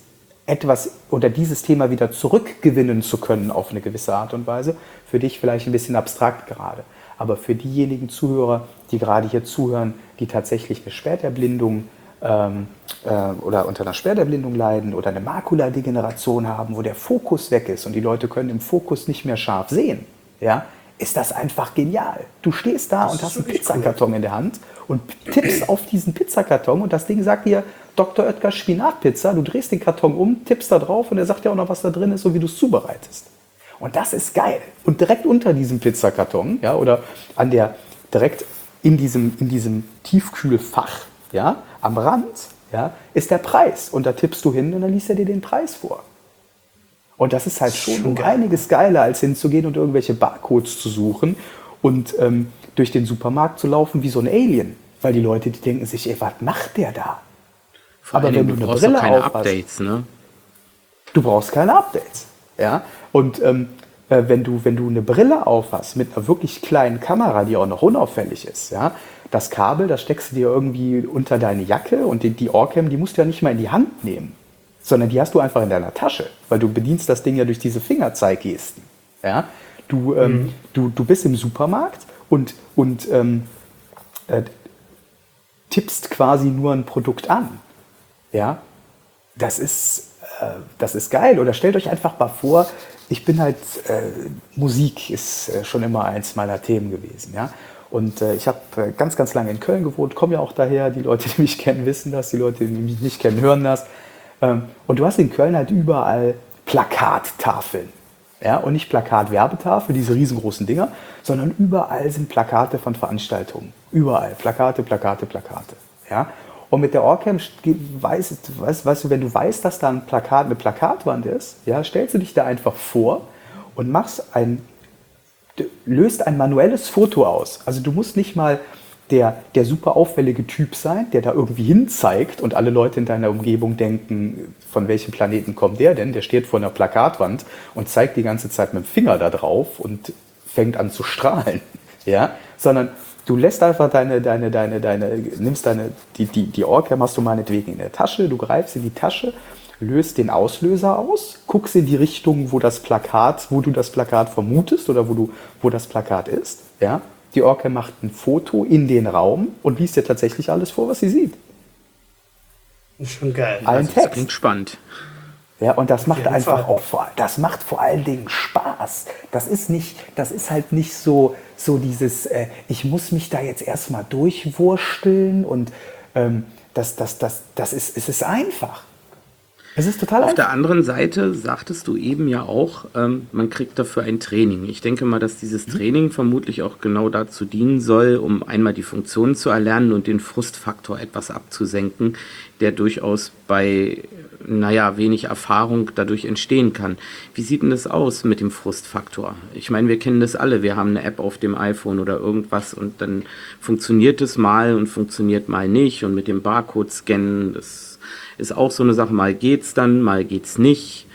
etwas oder dieses Thema wieder zurückgewinnen zu können auf eine gewisse Art und Weise. Für dich vielleicht ein bisschen abstrakt gerade. Aber für diejenigen Zuhörer, die gerade hier zuhören, die tatsächlich eine Späterblindung ähm, äh, oder unter einer Sperrderblindung leiden oder eine Makuladegeneration haben, wo der Fokus weg ist und die Leute können im Fokus nicht mehr scharf sehen, ja, ist das einfach genial. Du stehst da Das und hast einen Pizzakarton in der Hand und tippst auf diesen Pizzakarton und das Ding sagt dir Dr. Oetker Spinatpizza. Du drehst den Karton um, tippst da drauf und er sagt dir auch noch, was da drin ist, so wie du es zubereitest. Und das ist geil. Und direkt unter diesem Pizzakarton, ja, oder an der, direkt in diesem, in diesem Tiefkühlfach, ja, am Rand, ja, ist der Preis. Und da tippst du hin und dann liest er dir den Preis vor. Und das ist halt schon, Schon um geil. einiges geiler, als hinzugehen und irgendwelche Barcodes zu suchen und ähm, durch den Supermarkt zu laufen wie so ein Alien. Weil die Leute, die denken sich, ey, was macht der da? Vor Aber wenn Dingen, du eine Brille keine aufhast- Updates, ne? Du brauchst keine Updates. Ja? Und ähm, äh, wenn, du, wenn du eine Brille aufhast mit einer wirklich kleinen Kamera, die auch noch unauffällig ist, ja, das Kabel, das steckst du dir irgendwie unter deine Jacke und die, die Orcam, die musst du ja nicht mal in die Hand nehmen, sondern die hast du einfach in deiner Tasche, weil du bedienst das Ding ja durch diese Fingerzeiggesten. Ja? Du, ähm, du, du bist im Supermarkt und, und ähm, äh, tippst quasi nur ein Produkt an. Ja, das ist, äh, das ist geil. Oder stellt euch einfach mal vor, ich bin halt, äh, Musik ist äh, schon immer eins meiner Themen gewesen. Ja? Und äh, ich habe äh, ganz, ganz lange in Köln gewohnt, komme ja auch daher. Die Leute, die mich kennen, wissen das. Die Leute, die mich nicht kennen, hören das. Ähm, und du hast in Köln halt überall Plakattafeln. Ja, und nicht Plakatwerbetafel, diese riesengroßen Dinger, sondern überall sind Plakate von Veranstaltungen. Überall. Plakate, Plakate, Plakate. Ja? Und mit der Orcam weißt, weißt, weißt du, wenn du weißt, dass da ein Plakat, eine Plakatwand ist, ja, stellst du dich da einfach vor und machst ein, löst ein manuelles Foto aus. Also du musst nicht mal der, der super auffällige Typ sein, der da irgendwie hin zeigt und alle Leute in deiner Umgebung denken, von welchem Planeten kommt der denn? Der steht vor einer Plakatwand und zeigt die ganze Zeit mit dem Finger da drauf und fängt an zu strahlen. Ja? Sondern du lässt einfach deine, deine, deine, deine, nimmst deine, die, die, die Orcam hast du meinetwegen in der Tasche, du greifst in die Tasche, löst den Auslöser aus, guckst in die Richtung, wo das Plakat, wo du das Plakat vermutest oder wo du, wo das Plakat ist, ja. Die Orcam macht ein Foto in den Raum und liest dir tatsächlich alles vor, was sie sieht. Schon geil. Allen Das Text. klingt spannend. Ja, und das macht einfach Fall. auch vor, das macht vor allen Dingen Spaß. Das ist nicht, das ist halt nicht so, so dieses, äh, ich muss mich da jetzt erstmal durchwursteln und ähm, das, das, das, das ist, es ist einfach. Es ist total Auf der anderen Seite sagtest du eben ja auch, ähm, man kriegt dafür ein Training. Ich denke mal, dass dieses Training vermutlich auch genau dazu dienen soll, um einmal die Funktionen zu erlernen und den Frustfaktor etwas abzusenken, der durchaus bei, naja, wenig Erfahrung dadurch entstehen kann. Wie sieht denn das aus mit dem Frustfaktor? Ich meine, wir kennen das alle. Wir haben eine App auf dem iPhone oder irgendwas und dann funktioniert es mal und funktioniert mal nicht. Und mit dem Barcode-Scannen, das ist auch so eine Sache, mal geht's dann, mal geht's nicht.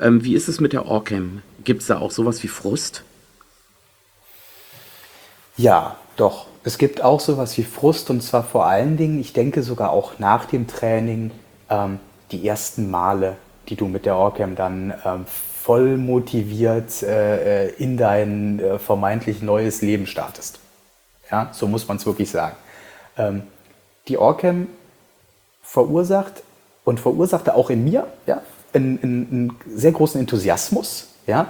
Ähm, wie ist es mit der Orcam? Gibt es da auch sowas wie Frust? Ja, doch. Es gibt auch sowas wie Frust und zwar vor allen Dingen, ich denke sogar auch nach dem Training, ähm, die ersten Male, die du mit der Orcam dann ähm, voll motiviert äh, äh, in dein äh, vermeintlich neues Leben startest. Ja, so muss man es wirklich sagen. Ähm, die Orcam verursacht und verursachte auch in mir ja, einen, einen, sehr großen Enthusiasmus, ja,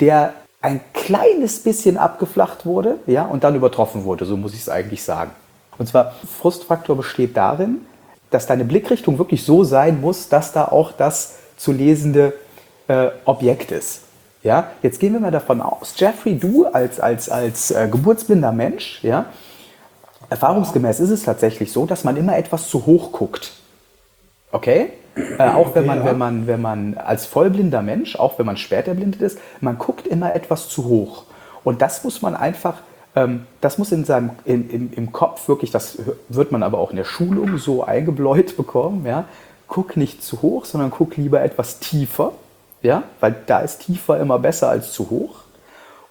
der ein kleines bisschen abgeflacht wurde ja, und dann übertroffen wurde, so muss ich es eigentlich sagen. Und zwar, Frustfaktor besteht darin, dass deine Blickrichtung wirklich so sein muss, dass da auch das zu lesende äh, Objekt ist. Ja, jetzt gehen wir mal davon aus, Jeffrey, du als, als, als äh, geburtsblinder Mensch, ja, erfahrungsgemäß ist es tatsächlich so, dass man immer etwas zu hoch guckt. Okay? Äh, auch wenn man, ja. wenn man, wenn man als vollblinder Mensch, auch wenn man später erblindet ist, man guckt immer etwas zu hoch. Und das muss man einfach, ähm, das muss in seinem, in, im, im Kopf wirklich, das wird man aber auch in der Schulung so eingebläut bekommen, ja. Guck nicht zu hoch, sondern guck lieber etwas tiefer, ja, weil da ist tiefer immer besser als zu hoch.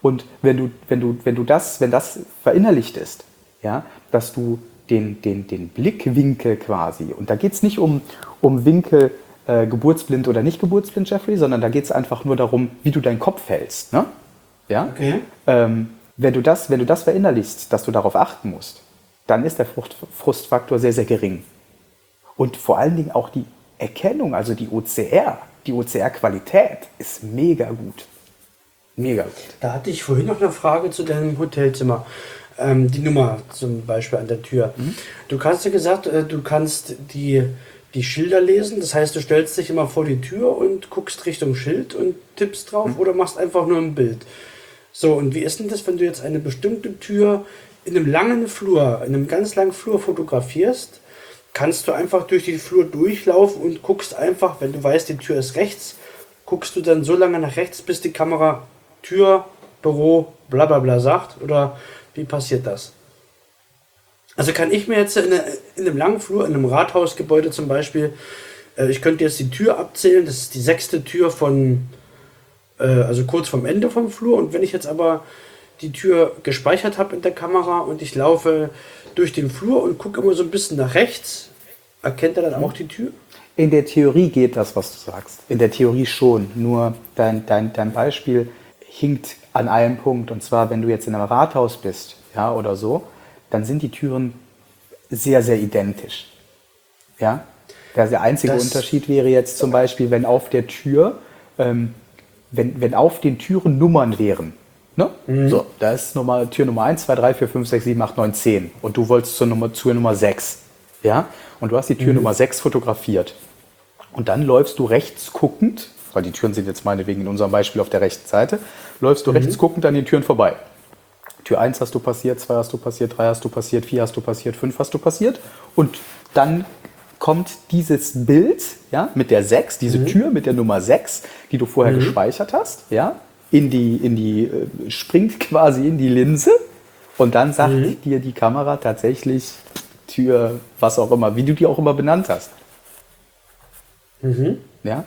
Und wenn du, wenn du, wenn du das, wenn das verinnerlicht ist, ja, dass du den, den, den Blickwinkel quasi, und da geht es nicht um, um Winkel äh, geburtsblind oder nicht geburtsblind, Jeffrey, sondern da geht es einfach nur darum, wie du deinen Kopf hältst. Ne? Ja? Okay. Ähm, wenn, du das, wenn du das verinnerlichst, dass du darauf achten musst, dann ist der Frucht, Frustfaktor sehr, sehr gering. Und vor allen Dingen auch die Erkennung, also die OCR, die OCR-Qualität ist mega gut. Mega gut. Da hatte ich vorhin noch eine Frage zu deinem Hotelzimmer. Ähm, die Nummer zum Beispiel an der Tür. Mhm. Du kannst ja gesagt, äh, du kannst die, die Schilder lesen. Das heißt, du stellst dich immer vor die Tür und guckst Richtung Schild und tippst drauf mhm. oder machst einfach nur ein Bild. So, und wie ist denn das, wenn du jetzt eine bestimmte Tür in einem langen Flur, in einem ganz langen Flur fotografierst? Kannst du einfach durch die Flur durchlaufen und guckst einfach, wenn du weißt, die Tür ist rechts, guckst du dann so lange nach rechts, bis die Kamera Tür, Büro, bla bla bla sagt? Oder wie passiert das? Also kann ich mir jetzt in, in einem langen Flur, in einem Rathausgebäude zum Beispiel, äh, ich könnte jetzt die Tür abzählen, das ist die sechste Tür von, äh, also kurz vom Ende vom Flur. Und wenn ich jetzt aber die Tür gespeichert habe in der Kamera und ich laufe durch den Flur und gucke immer so ein bisschen nach rechts, erkennt er dann auch die Tür? In der Theorie geht das, was du sagst. In der Theorie schon. Nur dein, dein, dein Beispiel hinkt an einem Punkt. Und zwar, wenn du jetzt in einem Rathaus bist, ja, oder so, dann sind die Türen sehr, sehr identisch. Ja? Der einzige das Unterschied wäre jetzt zum Beispiel, wenn auf der Tür, ähm, wenn, wenn auf den Türen Nummern wären. Ne? Mhm. So, da ist Nummer, Tür Nummer 1, 2, 3, 4, 5, 6, 7, 8, 9, 10. Und du wolltest zur Nummer, Tür Nummer 6. Ja? Und du hast die Tür mhm. Nummer 6 fotografiert. Und dann läufst du rechts guckend weil die Türen sind jetzt meinetwegen in unserem Beispiel auf der rechten Seite, läufst du mhm. rechts guckend an den Türen vorbei. Tür 1 hast du passiert, 2 hast du passiert, 3 hast du passiert, 4 hast du passiert, 5 hast du passiert. Und dann kommt dieses Bild ja, mit der 6, diese mhm. Tür mit der Nummer 6, die du vorher mhm. gespeichert hast, ja, in die, in die, äh, springt quasi in die Linse und dann sagt mhm. dir die Kamera tatsächlich Tür, was auch immer, wie du die auch immer benannt hast. Mhm. Ja?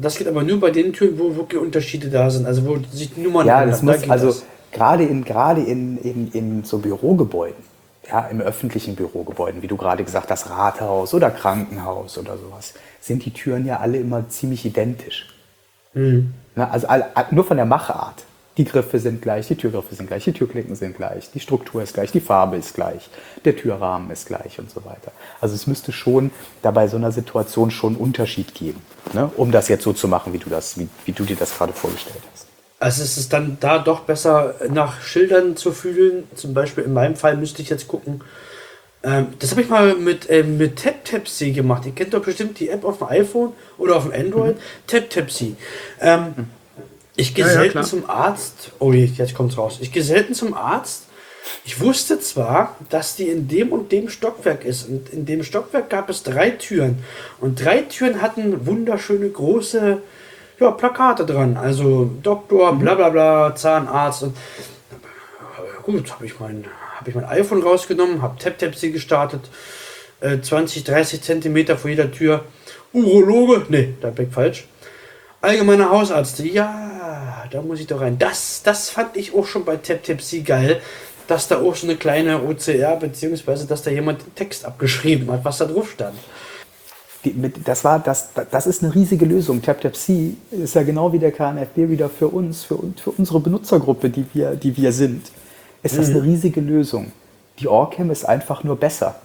Das geht aber nur bei den Türen, wo wirklich Unterschiede da sind, also wo sich Nummern Ja, das muss, da also das. gerade in, gerade in, in, in so Bürogebäuden, ja, im öffentlichen Bürogebäuden, wie du gerade gesagt hast, Rathaus oder Krankenhaus oder sowas, sind die Türen ja alle immer ziemlich identisch. Mhm. Na, also nur von der Machart. Die Griffe sind gleich, die Türgriffe sind gleich, die Türklinken sind gleich, die Struktur ist gleich, die Farbe ist gleich, der Türrahmen ist gleich und so weiter. Also es müsste schon da bei so einer Situation schon einen Unterschied geben, ne? um das jetzt so zu machen, wie du, das, wie, wie du dir das gerade vorgestellt hast. Also ist es dann da doch besser nach Schildern zu fühlen. Zum Beispiel in meinem Fall müsste ich jetzt gucken. Ähm, das habe ich mal mit, äh, mit TapTapC gemacht. Ihr kennt doch bestimmt die App auf dem iPhone oder auf dem Android. Mhm. TapTapC. Ähm, mhm. Ich gehe ja, selten ja, zum Arzt. Oh, jetzt kommt's raus. Ich gehe selten zum Arzt. Ich wusste zwar, dass die in dem und dem Stockwerk ist. Und in dem Stockwerk gab es drei Türen. Und drei Türen hatten wunderschöne große ja, Plakate dran. Also Doktor, mhm. bla bla bla, Zahnarzt. Und gut, habe ich, mein, hab ich mein iPhone rausgenommen, habe TapTapC gestartet. Äh, 20, 30 Zentimeter vor jeder Tür. Urologe, nee, da bin ich falsch. Allgemeiner Hausarzt, ja, da muss ich doch rein. Das, das fand ich auch schon bei TapTapC geil, dass da auch so eine kleine OCR, beziehungsweise dass da jemand den Text abgeschrieben hat, was da drauf stand. Die, mit, das, war, das, das ist eine riesige Lösung. TapTapC ist ja genau wie der KNFB wieder für uns, für, für unsere Benutzergruppe, die wir, die wir sind. Ist das mhm. eine riesige Lösung. Die Orcam ist einfach nur besser,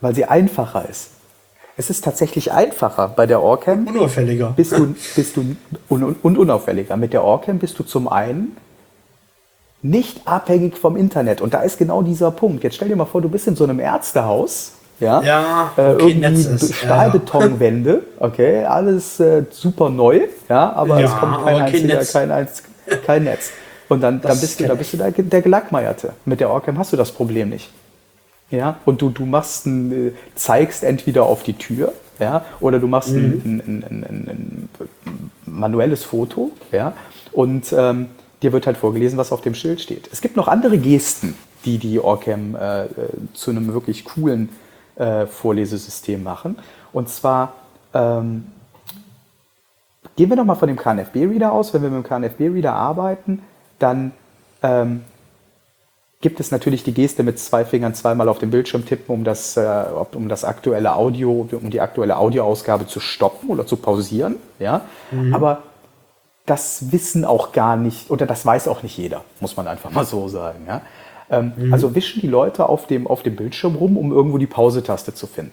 weil sie einfacher ist. Es ist tatsächlich einfacher bei der Orcam. Unauffälliger. Bist du, bist du, und, und unauffälliger. Mit der Orcam bist du zum einen nicht abhängig vom Internet. Und da ist genau dieser Punkt. Jetzt stell dir mal vor, du bist in so einem Ärztehaus. Ja, ja äh, irgendwie Stahlbetonwände, okay, alles äh, super neu, ja, aber ja, es kommt kein einziger, Netz. kein, einz, kein Netz. Und dann, dann bist du, da bist du der, der Gelackmeierte. Mit der Orcam hast du das Problem nicht. Ja, und du, du machst ein, äh, zeigst entweder auf die Tür, ja, oder du machst mhm. ein, ein, ein, ein, manuelles Foto, ja, und ähm, dir wird halt vorgelesen, was auf dem Schild steht. Es gibt noch andere Gesten, die die Orcam äh, äh, zu einem wirklich coolen äh, Vorlesesystem machen. Und zwar ähm, gehen wir nochmal von dem KNFB-Reader aus. Wenn wir mit dem KNFB-Reader arbeiten, dann ähm, gibt es natürlich die Geste mit zwei Fingern zweimal auf den Bildschirm tippen, um das, äh, um das aktuelle Audio, um die aktuelle Audioausgabe zu stoppen oder zu pausieren. Ja? Mhm. Aber das wissen auch gar nicht, oder das weiß auch nicht jeder, muss man einfach mal so sagen. Ja? Ähm, mhm. Also wischen die Leute auf dem, auf dem Bildschirm rum, um irgendwo die Pause-Taste zu finden.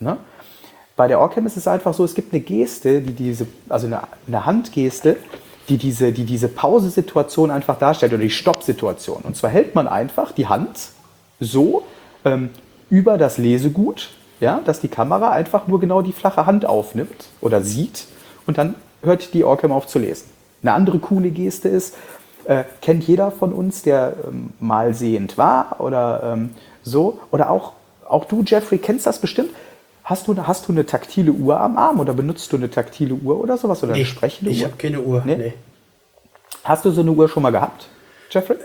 Ne? Bei der Orcam ist es einfach so, es gibt eine Geste, die diese, also eine, eine Handgeste, die diese, die diese Pausesituation einfach darstellt oder die Stoppsituation. Und zwar hält man einfach die Hand so ähm, über das Lesegut, ja, dass die Kamera einfach nur genau die flache Hand aufnimmt oder sieht und dann hört die Orcam auf zu lesen. Eine andere coole Geste ist, äh, kennt jeder von uns, der ähm, mal sehend war oder ähm, so, oder auch, auch du, Jeffrey, kennst das bestimmt. Hast du, hast du eine taktile Uhr am Arm oder benutzt du eine taktile Uhr oder sowas oder eine sprechende ich Uhr? habe keine Uhr. Nee? Nee. Hast du so eine Uhr schon mal gehabt, Jeffrey?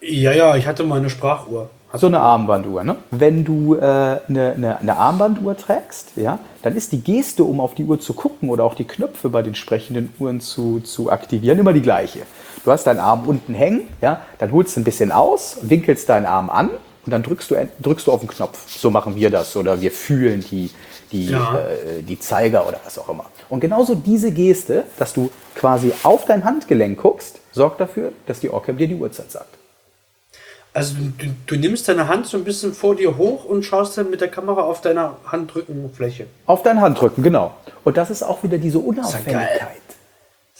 Ja, ja, ich hatte mal eine Sprachuhr. So eine Armbanduhr, ne? Wenn du äh, eine, eine, eine Armbanduhr trägst, ja, dann ist die Geste, um auf die Uhr zu gucken oder auch die Knöpfe bei den sprechenden Uhren zu, zu aktivieren, immer die gleiche. Du hast deinen Arm unten hängen, ja, dann holst du ein bisschen aus, winkelst deinen Arm an und dann drückst du, drückst du auf den Knopf. So machen wir das oder wir fühlen die, die, Ja. äh, die Zeiger oder was auch immer. Und genauso diese Geste, dass du quasi auf dein Handgelenk guckst, sorgt dafür, dass die Orcam dir die Uhrzeit sagt. Also du, du nimmst deine Hand so ein bisschen vor dir hoch und schaust dann mit der Kamera auf deiner Handrückenfläche. Auf dein Handrücken, genau. Und das ist auch wieder diese Unauffälligkeit.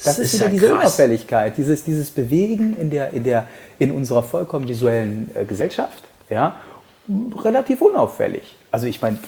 Das, ist, wieder ja diese krass. Unauffälligkeit, dieses, dieses Bewegen in, der, in, der, in unserer vollkommen visuellen äh, Gesellschaft. Ja? Relativ unauffällig. Also ich meine,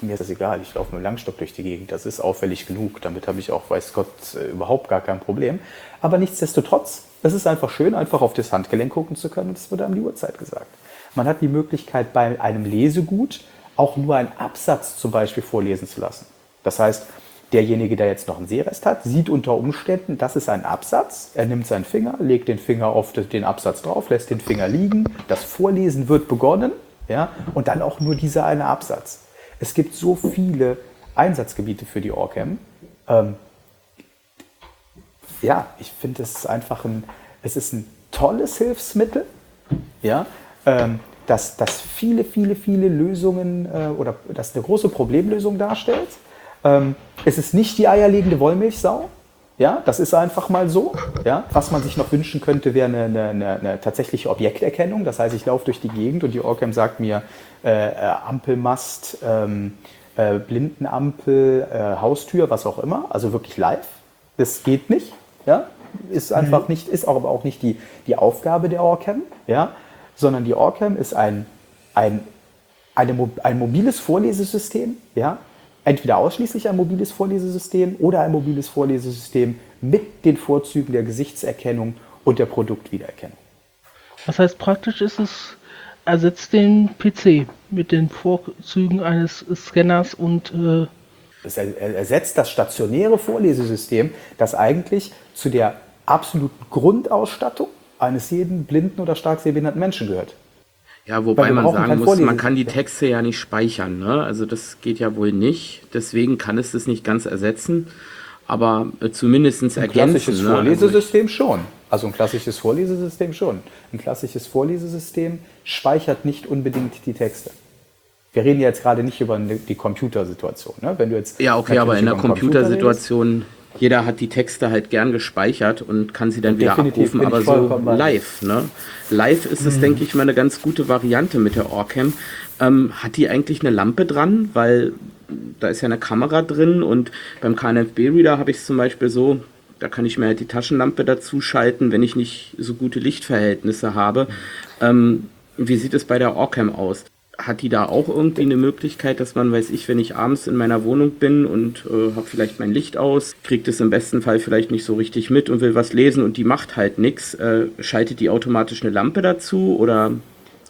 mir ist das egal, ich laufe mit dem Langstock durch die Gegend, das ist auffällig genug. Damit habe ich auch, weiß Gott, äh, überhaupt gar kein Problem. Aber nichtsdestotrotz, es ist einfach schön, einfach auf das Handgelenk gucken zu können und es wird einem die Uhrzeit gesagt. Man hat die Möglichkeit, bei einem Lesegut auch nur einen Absatz zum Beispiel vorlesen zu lassen. Das heißt, derjenige, der jetzt noch einen Sehrest hat, sieht unter Umständen, das ist ein Absatz. Er nimmt seinen Finger, legt den Finger auf den Absatz drauf, lässt den Finger liegen. Das Vorlesen wird begonnen ja, und dann auch nur dieser eine Absatz. Es gibt so viele Einsatzgebiete für die Orcam. Ähm, ja, ich finde, es einfach ein, es ist ein tolles Hilfsmittel, ja, ähm, das, das viele, viele, viele Lösungen äh, oder das eine große Problemlösung darstellt. Ähm, es ist nicht die eierlegende Wollmilchsau. Ja, das ist einfach mal so. Ja, was man sich noch wünschen könnte, wäre eine, eine, eine, eine tatsächliche Objekterkennung. Das heißt, ich laufe durch die Gegend und die Orcam sagt mir äh, äh, Ampelmast, ähm, äh, Blindenampel, äh, Haustür, was auch immer. Also wirklich live. Das geht nicht. Ja, ist einfach nicht, ist auch, aber auch nicht die, die Aufgabe der Orcam. Ja, sondern die Orcam ist ein, ein, eine, ein mobiles Vorlesesystem, ja, entweder ausschließlich ein mobiles Vorlesesystem oder ein mobiles Vorlesesystem mit den Vorzügen der Gesichtserkennung und der Produktwiedererkennung. Das heißt, praktisch ist es, ersetzt den PC mit den Vorzügen eines Scanners und äh, Es er- er- ersetzt das stationäre Vorlesesystem, das eigentlich zu der absoluten Grundausstattung eines jeden blinden oder stark sehbehinderten Menschen gehört. Ja, wobei man sagen muss, man kann die. Texte ja nicht speichern. Ne? Also das geht ja wohl nicht. Deswegen kann es das nicht ganz ersetzen, aber äh, zumindest Ein ergänzen. klassisches ne? Also Vorlesesystem schon. Also ein klassisches Vorlesesystem schon. Ein klassisches Vorlesesystem speichert nicht unbedingt die Texte. Wir reden jetzt gerade nicht über die Computersituation. Ne? Wenn du jetzt ja, okay, aber in der Computersituation, jeder hat die Texte halt gern gespeichert und kann sie dann wieder Definitiv abrufen, aber so live. Ne? Live ist es, denke ich, mal eine ganz gute Variante mit der Orcam. Ähm, hat die eigentlich eine Lampe dran? Weil da ist ja eine Kamera drin und beim KNFB-Reader habe ich es zum Beispiel so, da kann ich mir halt die Taschenlampe dazu schalten, wenn ich nicht so gute Lichtverhältnisse habe. Ähm, wie sieht es bei der Orcam aus? Hat die da auch irgendwie eine Möglichkeit, dass man, weiß ich, wenn ich abends in meiner Wohnung bin und äh, habe vielleicht mein Licht aus, kriegt es im besten Fall vielleicht nicht so richtig mit und will was lesen und die macht halt nichts, äh, schaltet die automatisch eine Lampe dazu oder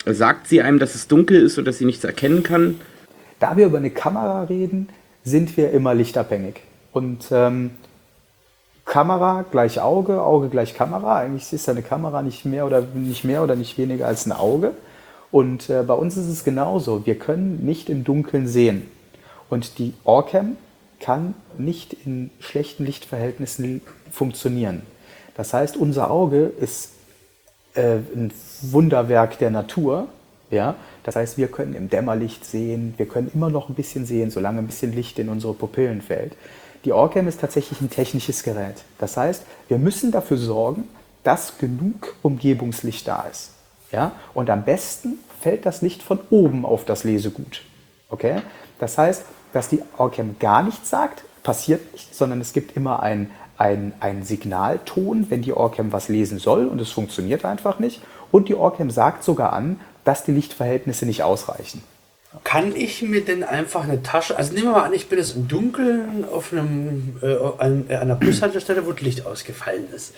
sagt sie einem, dass es dunkel ist und dass sie nichts erkennen kann? Da wir über eine Kamera reden, sind wir immer lichtabhängig. Und ähm, Kamera gleich Auge, Auge gleich Kamera. Eigentlich ist eine Kamera nicht mehr oder nicht mehr oder nicht weniger als ein Auge. Und äh, bei uns ist es genauso. Wir können nicht im Dunkeln sehen. Und die Orcam kann nicht in schlechten Lichtverhältnissen funktionieren. Das heißt, unser Auge ist äh, ein Wunderwerk der Natur. Ja? Das heißt, wir können im Dämmerlicht sehen, wir können immer noch ein bisschen sehen, solange ein bisschen Licht in unsere Pupillen fällt. Die Orcam ist tatsächlich ein technisches Gerät. Das heißt, wir müssen dafür sorgen, dass genug Umgebungslicht da ist. Ja? Und am besten fällt das Licht von oben auf das Lesegut. Okay? Das heißt, dass die Orcam gar nichts sagt, passiert nicht, sondern es gibt immer ein, ein, ein Signalton, wenn die Orcam was lesen soll und es funktioniert einfach nicht. Und die Orcam sagt sogar an, dass die Lichtverhältnisse nicht ausreichen. Kann ich mir denn einfach eine Tasche, also nehmen wir mal an, ich bin jetzt im Dunkeln auf einem, äh, an, an einer Bushaltestelle, wo das Licht ausgefallen ist.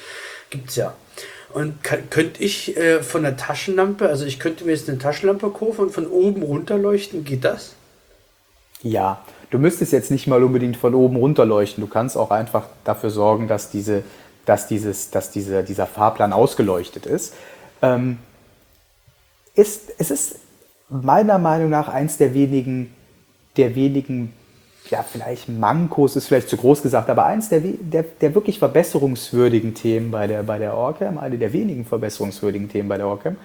Gibt's ja. Und kann, könnte ich äh, von der Taschenlampe, also ich könnte mir jetzt eine Taschenlampe kaufen und von oben runter leuchten, geht das? Ja, du müsstest jetzt nicht mal unbedingt von oben runter leuchten. Du kannst auch einfach dafür sorgen, dass, diese, dass, dieses, dass diese, dieser Fahrplan ausgeleuchtet ist. Ähm, ist. Es ist meiner Meinung nach eins der wenigen, der wenigen, ja, vielleicht Mankos ist vielleicht zu groß gesagt, aber eins der, der, der wirklich verbesserungswürdigen Themen bei der, bei der Orcam, eine der wenigen verbesserungswürdigen Themen bei der Orcam,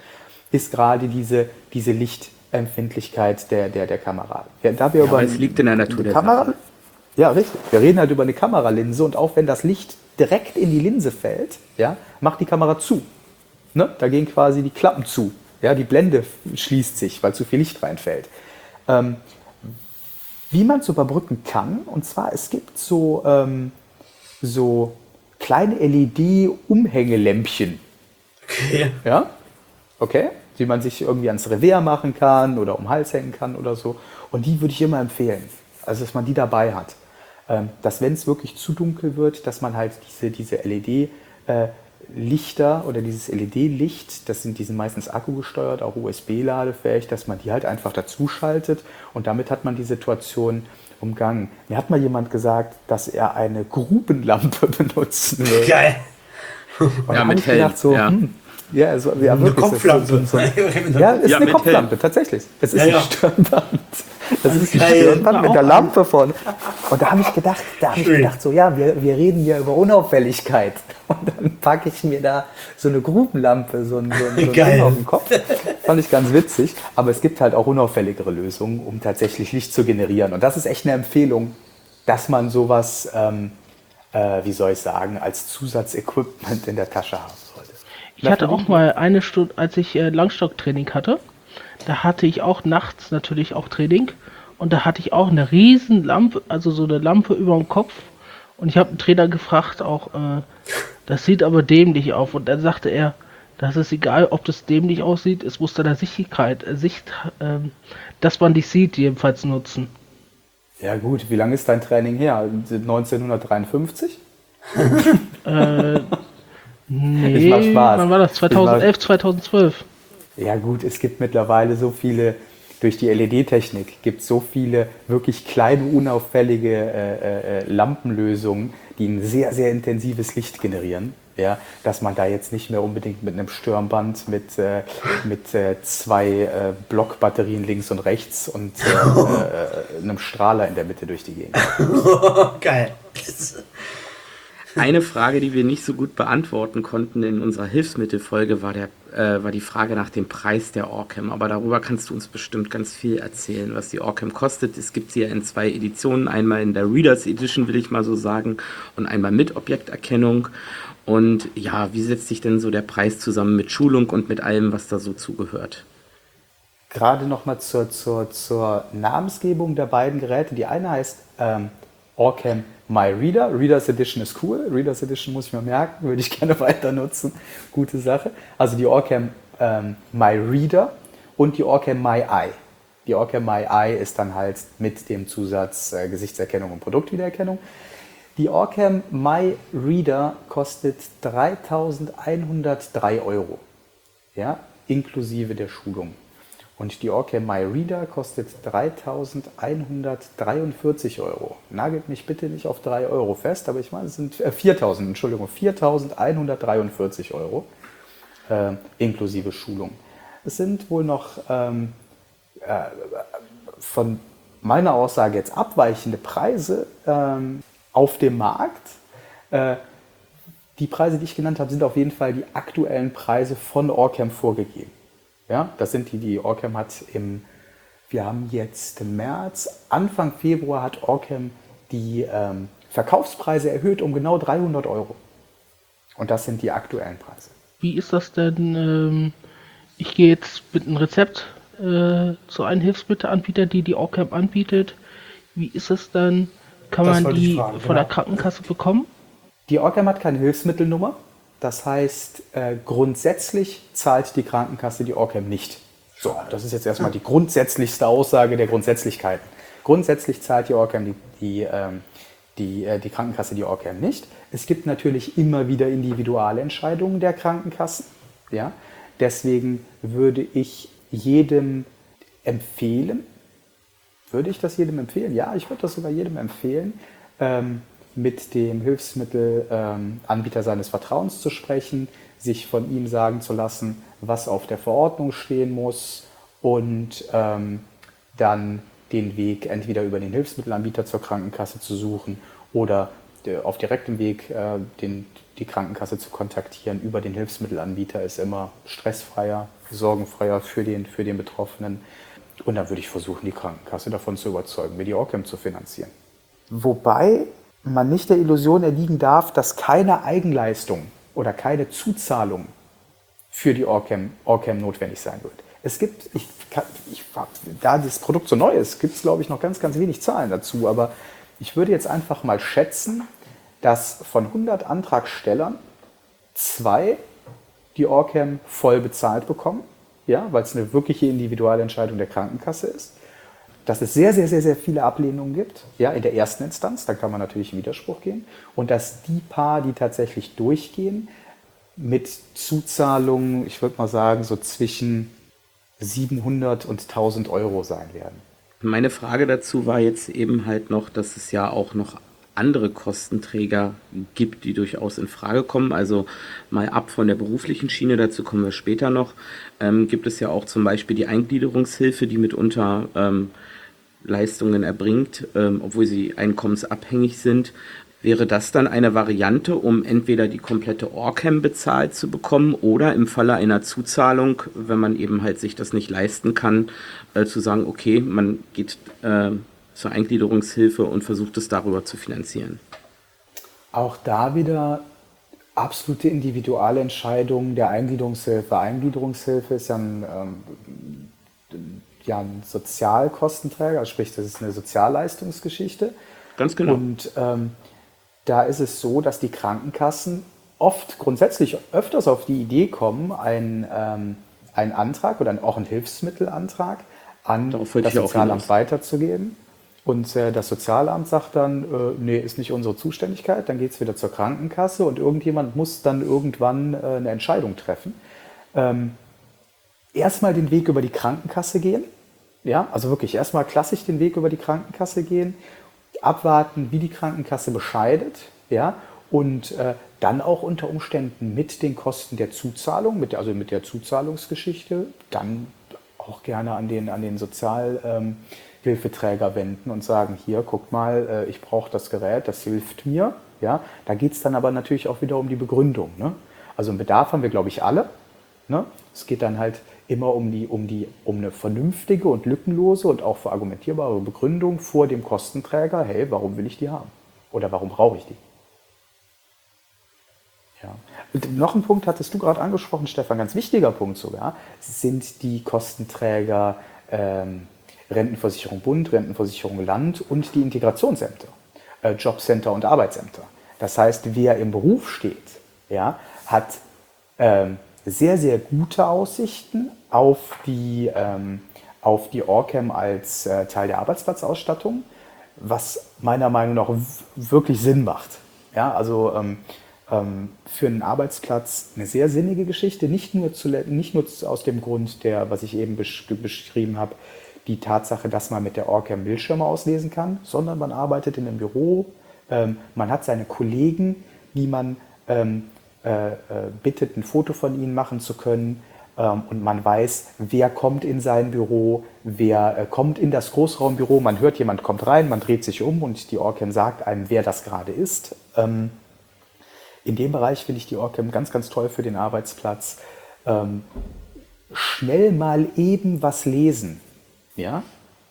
ist gerade diese, diese Lichtempfindlichkeit der, der, der Kamera. Ja, da wir ja, über es liegt in der Natur der Kamera, Sache. Ja, richtig. Wir reden halt über eine Kameralinse und auch wenn das Licht direkt in die Linse fällt, ja, macht die Kamera zu. Ne? Da gehen quasi die Klappen zu. Ja, die Blende schließt sich, weil zu viel Licht reinfällt. Ähm, wie man es überbrücken kann, und zwar es gibt so, ähm, so kleine LED-Umhängelämpchen. Okay. Ja? Okay? Die man sich irgendwie ans Revers machen kann oder um den Hals hängen kann oder so. Und die würde ich immer empfehlen. Also, dass man die dabei hat. Ähm, dass, wenn es wirklich zu dunkel wird, dass man halt diese, diese LED- äh, Lichter oder dieses LED-Licht, das sind, die sind meistens akkugesteuert, auch USB-ladefähig, dass man die halt einfach dazu schaltet und damit hat man die Situation umgangen. Mir hat mal jemand gesagt, dass er eine Grubenlampe benutzen würde. Geil. Und ja, mit ich gedacht, so, ja. Hm, ja, so, ja, eine Kopflampe. So, so, so, ja, ist ja, eine Kopflampe, Helm. tatsächlich. Es ist ja, ein Stirnband. Das ist ein Stirnband mit der Lampe von. Und da habe ich gedacht, da habe ich gedacht, so ja, wir, wir reden hier über Unauffälligkeit. Und dann packe ich mir da so eine Grubenlampe, so ein, so ein, so ein auf den Kopf. Fand ich ganz witzig. Aber es gibt halt auch unauffälligere Lösungen, um tatsächlich Licht zu generieren. Und das ist echt eine Empfehlung, dass man sowas, ähm, äh, wie soll ich sagen, als Zusatzequipment in der Tasche haben sollte. Ich hatte auch mal eine Stunde, als ich äh, Langstocktraining hatte, da hatte ich auch nachts natürlich auch Training und da hatte ich auch eine riesen Lampe, also so eine Lampe über dem Kopf und ich habe einen Trainer gefragt auch, äh, das sieht aber dämlich auf und dann sagte er, das ist egal, ob das dämlich aussieht, es muss deiner Sichtigkeit, äh, Sicht, äh, dass man dich sieht, jedenfalls nutzen. Ja gut, wie lange ist dein Training her? 1953? äh, nee, ich mach Spaß. wann war das? 2011, 2012? Ja gut, es gibt mittlerweile so viele, durch die LED-Technik gibt es so viele wirklich kleine, unauffällige äh, äh, Lampenlösungen, die ein sehr, sehr intensives Licht generieren. Ja, dass man da jetzt nicht mehr unbedingt mit einem Stirnband mit, äh, mit äh, zwei äh, Blockbatterien links und rechts und äh, äh, einem Strahler in der Mitte durch die Gegend. Geil. Eine Frage, die wir nicht so gut beantworten konnten in unserer Hilfsmittelfolge, war, der, äh, war die Frage nach dem Preis der Orcam. Aber darüber kannst du uns bestimmt ganz viel erzählen, was die Orcam kostet. Es gibt sie ja in zwei Editionen. Einmal in der Readers Edition, will ich mal so sagen, und einmal mit Objekterkennung. Und ja, wie setzt sich denn so der Preis zusammen mit Schulung und mit allem, was da so zugehört? Gerade nochmal zur, zur, zur Namensgebung der beiden Geräte. Die eine heißt ähm, Orcam My Reader. Readers Edition ist cool. Readers Edition muss ich mir merken, würde ich gerne weiter nutzen. Gute Sache. Also die Orcam ähm, My Reader und die Orcam My Eye. Die Orcam My Eye ist dann halt mit dem Zusatz äh, Gesichtserkennung und Produktwiedererkennung. Die Orcam My Reader kostet 3.103 Euro, ja, inklusive der Schulung. Und die Orcam My Reader kostet 3.143 Euro. Nagelt mich bitte nicht auf 3 Euro fest, aber ich meine, es sind äh, 4.000, Entschuldigung, 4.143 Euro äh, inklusive Schulung. Es sind wohl noch ähm, äh, von meiner Aussage jetzt abweichende Preise ähm, auf dem Markt. Äh, die Preise, die ich genannt habe, sind auf jeden Fall die aktuellen Preise von Orcam vorgegeben. Ja, das sind die, die Orcam hat im, wir haben jetzt März, Anfang Februar hat Orcam die ähm, Verkaufspreise erhöht um genau 300 Euro. Und das sind die aktuellen Preise. Wie ist das denn? Ähm, ich gehe jetzt mit einem Rezept äh, zu einem Hilfsmittelanbieter, die die Orcam anbietet. Wie ist es dann? Kann Das man die fragen, von der genau. Krankenkasse bekommen? Die Orcam hat keine Hilfsmittelnummer. Das heißt, äh, grundsätzlich zahlt die Krankenkasse die Orcam nicht. So, das ist jetzt erstmal die grundsätzlichste Aussage der Grundsätzlichkeiten. Grundsätzlich zahlt die Orcam die, die, ähm, die, äh, die Krankenkasse die Orcam nicht. Es gibt natürlich immer wieder Individualentscheidungen der Krankenkassen. Ja? Deswegen würde ich jedem empfehlen, würde ich das jedem empfehlen? Ja, ich würde das sogar jedem empfehlen, ähm, mit dem Hilfsmittelanbieter ähm, seines Vertrauens zu sprechen, sich von ihm sagen zu lassen, was auf der Verordnung stehen muss und ähm, dann den Weg entweder über den Hilfsmittelanbieter zur Krankenkasse zu suchen oder äh, auf direktem Weg äh, den, die Krankenkasse zu kontaktieren über den Hilfsmittelanbieter ist immer stressfreier, sorgenfreier für den, für den Betroffenen. Und dann würde ich versuchen, die Krankenkasse davon zu überzeugen, mir die Orcam zu finanzieren. Wobei man nicht der Illusion erliegen darf, dass keine Eigenleistung oder keine Zuzahlung für die Orcam, Orcam notwendig sein wird. Es gibt, ich, ich, da das Produkt so neu ist, gibt es, glaube ich, noch ganz, ganz wenig Zahlen dazu. Aber ich würde jetzt einfach mal schätzen, dass von 100 Antragstellern zwei die Orcam voll bezahlt bekommen, ja, weil es eine wirkliche Individualentscheidung der Krankenkasse ist. Dass es sehr, sehr, sehr, sehr viele Ablehnungen gibt, ja, in der ersten Instanz, da kann man natürlich in Widerspruch gehen. Und dass die paar, die tatsächlich durchgehen, mit Zuzahlungen, ich würde mal sagen, so zwischen 700 und 1000 Euro sein werden. Meine Frage dazu war jetzt eben halt noch, dass es ja auch noch andere Kostenträger gibt, die durchaus in Frage kommen. Also mal ab von der beruflichen Schiene, dazu kommen wir später noch, ähm, gibt es ja auch zum Beispiel die Eingliederungshilfe, die mitunter ähm, Leistungen erbringt, ähm, obwohl sie einkommensabhängig sind. Wäre das dann eine Variante, um entweder die komplette Orcam bezahlt zu bekommen oder im Falle einer Zuzahlung, wenn man eben halt sich das nicht leisten kann, äh, zu sagen, okay, man geht äh, zur Eingliederungshilfe und versucht es darüber zu finanzieren? Auch da wieder absolute Individualentscheidung der Eingliederungshilfe. Eingliederungshilfe ist ja ein, ähm, ja ein Sozialkostenträger, also sprich, das ist eine Sozialleistungsgeschichte. Ganz genau. Und ähm, da ist es so, dass die Krankenkassen oft grundsätzlich öfters auf die Idee kommen, einen, ähm, einen Antrag oder auch einen Hilfsmittelantrag an das Sozialamt weiterzugeben. Und äh, das Sozialamt sagt dann, äh, nee, ist nicht unsere Zuständigkeit, dann geht es wieder zur Krankenkasse und irgendjemand muss dann irgendwann äh, eine Entscheidung treffen. Ähm, erstmal den Weg über die Krankenkasse gehen, ja, also wirklich erstmal klassisch den Weg über die Krankenkasse gehen, abwarten, wie die Krankenkasse bescheidet, ja, und äh, dann auch unter Umständen mit den Kosten der Zuzahlung, mit also mit der Zuzahlungsgeschichte, dann auch gerne an den, an den Sozialhilfeträger wenden und sagen, hier, guck mal, äh, ich brauche das Gerät, das hilft mir. Ja, da geht es dann aber natürlich auch wieder um die Begründung. Ne? Also einen Bedarf haben wir, glaube ich, alle. Ne? Es geht dann halt immer um, die, um, die, um eine vernünftige und lückenlose und auch verargumentierbare Begründung vor dem Kostenträger, hey, warum will ich die haben? Oder warum brauche ich die? Ja. Noch ein Punkt hattest du gerade angesprochen, Stefan, ganz wichtiger Punkt sogar, sind die Kostenträger ähm, Rentenversicherung Bund, Rentenversicherung Land und die Integrationsämter, äh, Jobcenter und Arbeitsämter. Das heißt, wer im Beruf steht, ja, hat ähm, sehr, sehr gute Aussichten auf die, ähm, auf die Orcam als äh, Teil der Arbeitsplatzausstattung, was meiner Meinung nach wirklich Sinn macht. Ja, also ähm, ähm, für einen Arbeitsplatz eine sehr sinnige Geschichte, nicht nur, zu, nicht nur aus dem Grund, der, was ich eben besch beschrieben habe, die Tatsache, dass man mit der Orcam Bildschirme auslesen kann, sondern man arbeitet in einem Büro, ähm, man hat seine Kollegen, die man ähm, äh, äh, bittet, ein Foto von ihnen machen zu können. Ähm, und man weiß, wer kommt in sein Büro, wer äh, kommt in das Großraumbüro. Man hört, jemand kommt rein, man dreht sich um und die Orcam sagt einem, wer das gerade ist. Ähm, in dem Bereich finde ich die Orcam ganz, ganz toll für den Arbeitsplatz. Ähm, schnell mal eben was lesen. Ja?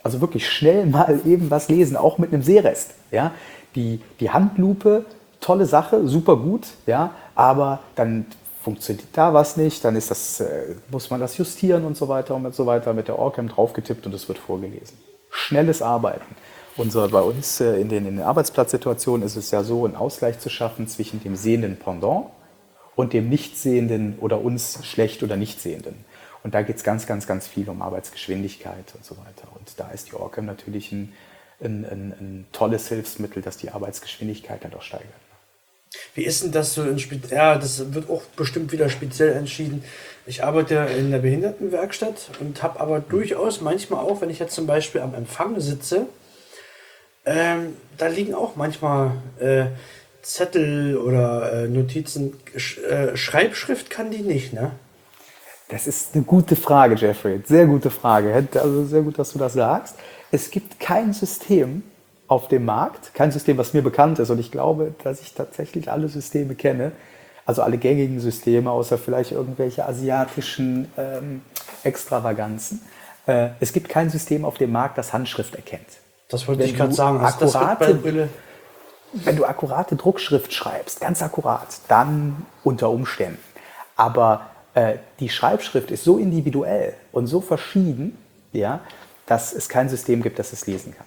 Also wirklich schnell mal eben was lesen, auch mit einem Sehrest. Ja? Die, die Handlupe, tolle Sache, super gut, ja? Aber dann funktioniert da was nicht, dann ist das, äh, muss man das justieren und so weiter und so weiter mit der Orcam draufgetippt und es wird vorgelesen. Schnelles Arbeiten. Unser, bei uns äh, in den, in den Arbeitsplatzsituationen ist es ja so, einen Ausgleich zu schaffen zwischen dem sehenden Pendant und dem Nichtsehenden oder uns schlecht oder Nichtsehenden. Und da geht es ganz, ganz, ganz viel um Arbeitsgeschwindigkeit und so weiter. Und da ist die Orcam natürlich ein, ein, ein, ein tolles Hilfsmittel, das die Arbeitsgeschwindigkeit dann doch steigert. Wie ist denn das so in Spe Ja, das wird auch bestimmt wieder speziell entschieden. Ich arbeite in der Behindertenwerkstatt und habe aber durchaus manchmal auch, wenn ich jetzt zum Beispiel am Empfang sitze, ähm, da liegen auch manchmal äh, Zettel oder äh, Notizen. Sch äh, Schreibschrift kann die nicht, ne? Das ist eine gute Frage, Jeffrey. Sehr gute Frage. Also sehr gut, dass du das sagst. Es gibt kein System auf dem Markt, kein System, was mir bekannt ist. Und ich glaube, dass ich tatsächlich alle Systeme kenne, also alle gängigen Systeme, außer vielleicht irgendwelche asiatischen ähm, Extravaganzen. Äh, es gibt kein System auf dem Markt, das Handschrift erkennt. Das wollte ich gerade sagen. Akkurate, wenn du akkurate Druckschrift schreibst, ganz akkurat, dann unter Umständen. Aber äh, die Schreibschrift ist so individuell und so verschieden, ja, dass es kein System gibt, das es lesen kann.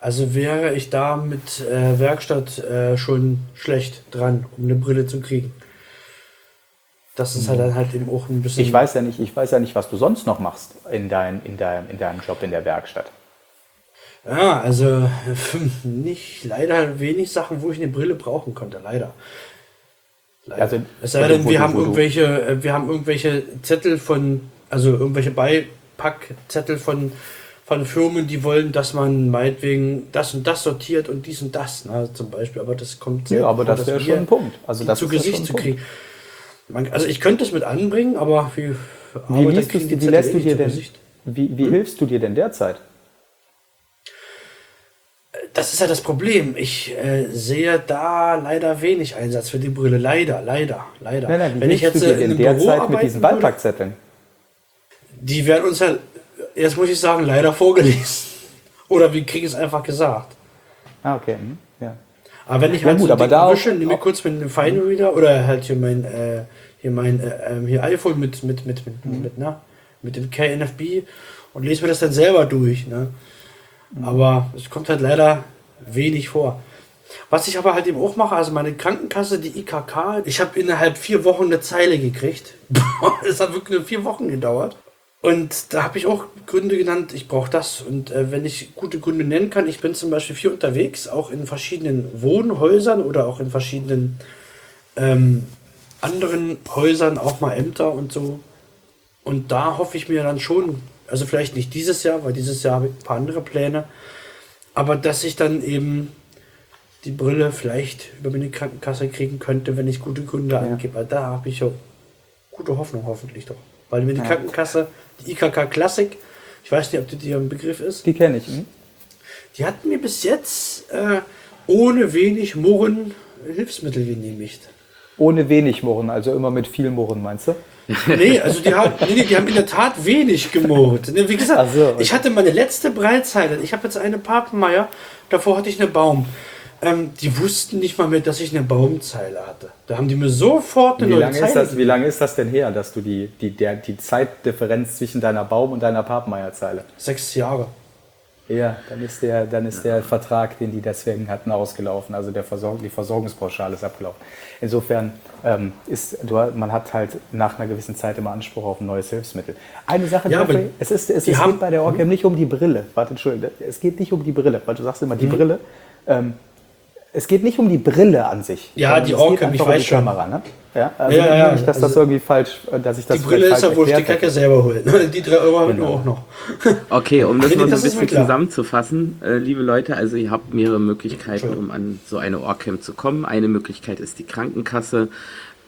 Also wäre ich da mit äh, Werkstatt äh, schon schlecht dran, um eine Brille zu kriegen. Das ist halt dann halt eben auch ein bisschen. Ich weiß ja nicht, ich weiß ja nicht, was du sonst noch machst in, dein, in, dein, in deinem Job in der Werkstatt. Ja, also nicht leider wenig Sachen, wo ich eine Brille brauchen konnte, leider. leider. Also, es sei denn, wir haben irgendwelche, äh, wir haben irgendwelche Zettel von, also irgendwelche Beipackzettel von, von Firmen, die wollen, dass man meinetwegen das und das sortiert und dies und das, ne, zum Beispiel. Aber das kommt Ja, aber das wäre schon ein Punkt. Also das zu Gesicht zu kriegen. Man, also ich könnte es mit anbringen, aber wie, wie, liest du, wie lässt du dir denn, wie, wie hm? hilfst du dir denn derzeit? Das ist ja das Problem. Ich äh, sehe da leider wenig Einsatz für die Brille. Leider, leider, leider. Nein, nein, wie Wenn ich jetzt du dir in der Büro Zeit mit diesen Beipackzetteln? Die werden uns ja, jetzt muss ich sagen, leider vorgelesen. Oder wir kriegen es einfach gesagt. Ah, okay. Hm, ja. Aber wenn ich halt ja, gut, so aber da wische, nehme ich kurz mit einem Fine Reader oder halt hier mein, äh, hier mein äh, ähm, hier iPhone mit, mit, mit, mit, mhm. mit, na, mit dem KNFB und lese mir das dann selber durch. Ne? Aber es kommt halt leider wenig vor. Was ich aber halt eben auch mache, also meine Krankenkasse, die IKK, ich habe innerhalb vier Wochen eine Zeile gekriegt. Es hat wirklich nur vier Wochen gedauert. Und da habe ich auch Gründe genannt, ich brauche das. Und äh, wenn ich gute Gründe nennen kann, ich bin zum Beispiel viel unterwegs, auch in verschiedenen Wohnhäusern oder auch in verschiedenen ähm, anderen Häusern, auch mal Ämter und so. Und da hoffe ich mir dann schon also vielleicht nicht dieses Jahr, weil dieses Jahr habe ich ein paar andere Pläne. Aber dass ich dann eben die Brille vielleicht über meine Krankenkasse kriegen könnte, wenn ich gute Gründe ja. angebe. Da habe ich ja gute Hoffnung hoffentlich doch. Weil mir die ja. Krankenkasse, die IKK Classic, ich weiß nicht, ob die dir ein Begriff ist. Die kenne ich. Hm? Die hat mir bis jetzt äh, ohne wenig Murren Hilfsmittel genehmigt. Ohne wenig Murren, also immer mit viel Murren, meinst du? Nee, also die, haben, nee, die haben in der Tat wenig gemurrt. Wie gesagt, so, okay. ich hatte meine letzte Breitzeile. Ich habe jetzt eine Papenmeier, davor hatte ich eine Baum. Ähm, die wussten nicht mal mehr, dass ich eine Baumzeile hatte. Da haben die mir sofort eine wie neue lange Zeile ist das, Wie lange ist das denn her, dass du die, die, der, die Zeitdifferenz zwischen deiner Baum- und deiner Papenmeierzeile? Sechs Jahre. Ja, dann ist der, dann ist der Vertrag, den die deswegen hatten, ausgelaufen. Also der Versorgung, die Versorgungspauschale ist abgelaufen. Insofern ähm, ist, du, man hat halt nach einer gewissen Zeit immer Anspruch auf ein neues Hilfsmittel. Eine Sache, ja, Jeffrey, es, ist, es, es geht bei der Orcam nicht um die Brille. Warte, Entschuldigung, es geht nicht um die Brille, weil du sagst immer die mhm. Brille. Ähm, es geht nicht um die Brille an sich. Ja, die Orcam, ich weiß um die schon. Kamera, ne? Ja, also ja, ja, nicht, dass also das irgendwie falsch, dass ich das Die Brille ist ja wurscht, die Kacke selber holen. Die drei Euro haben genau. wir auch noch. Okay, um das mal so ein bisschen zusammenzufassen, äh, liebe Leute, also ihr habt mehrere Möglichkeiten, um an so eine Orcam zu kommen. Eine Möglichkeit ist die Krankenkasse.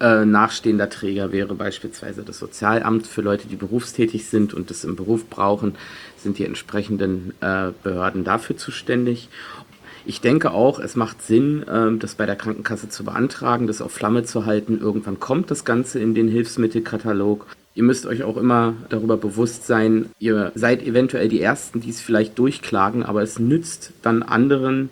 Äh, nachstehender Träger wäre beispielsweise das Sozialamt für Leute, die berufstätig sind und das im Beruf brauchen, sind die entsprechenden äh, Behörden dafür zuständig. Ich denke auch, es macht Sinn, ähm, das bei der Krankenkasse zu beantragen, das auf Flamme zu halten. Irgendwann kommt das Ganze in den Hilfsmittelkatalog. Ihr müsst euch auch immer darüber bewusst sein, ihr seid eventuell die Ersten, die es vielleicht durchklagen, aber es nützt dann anderen,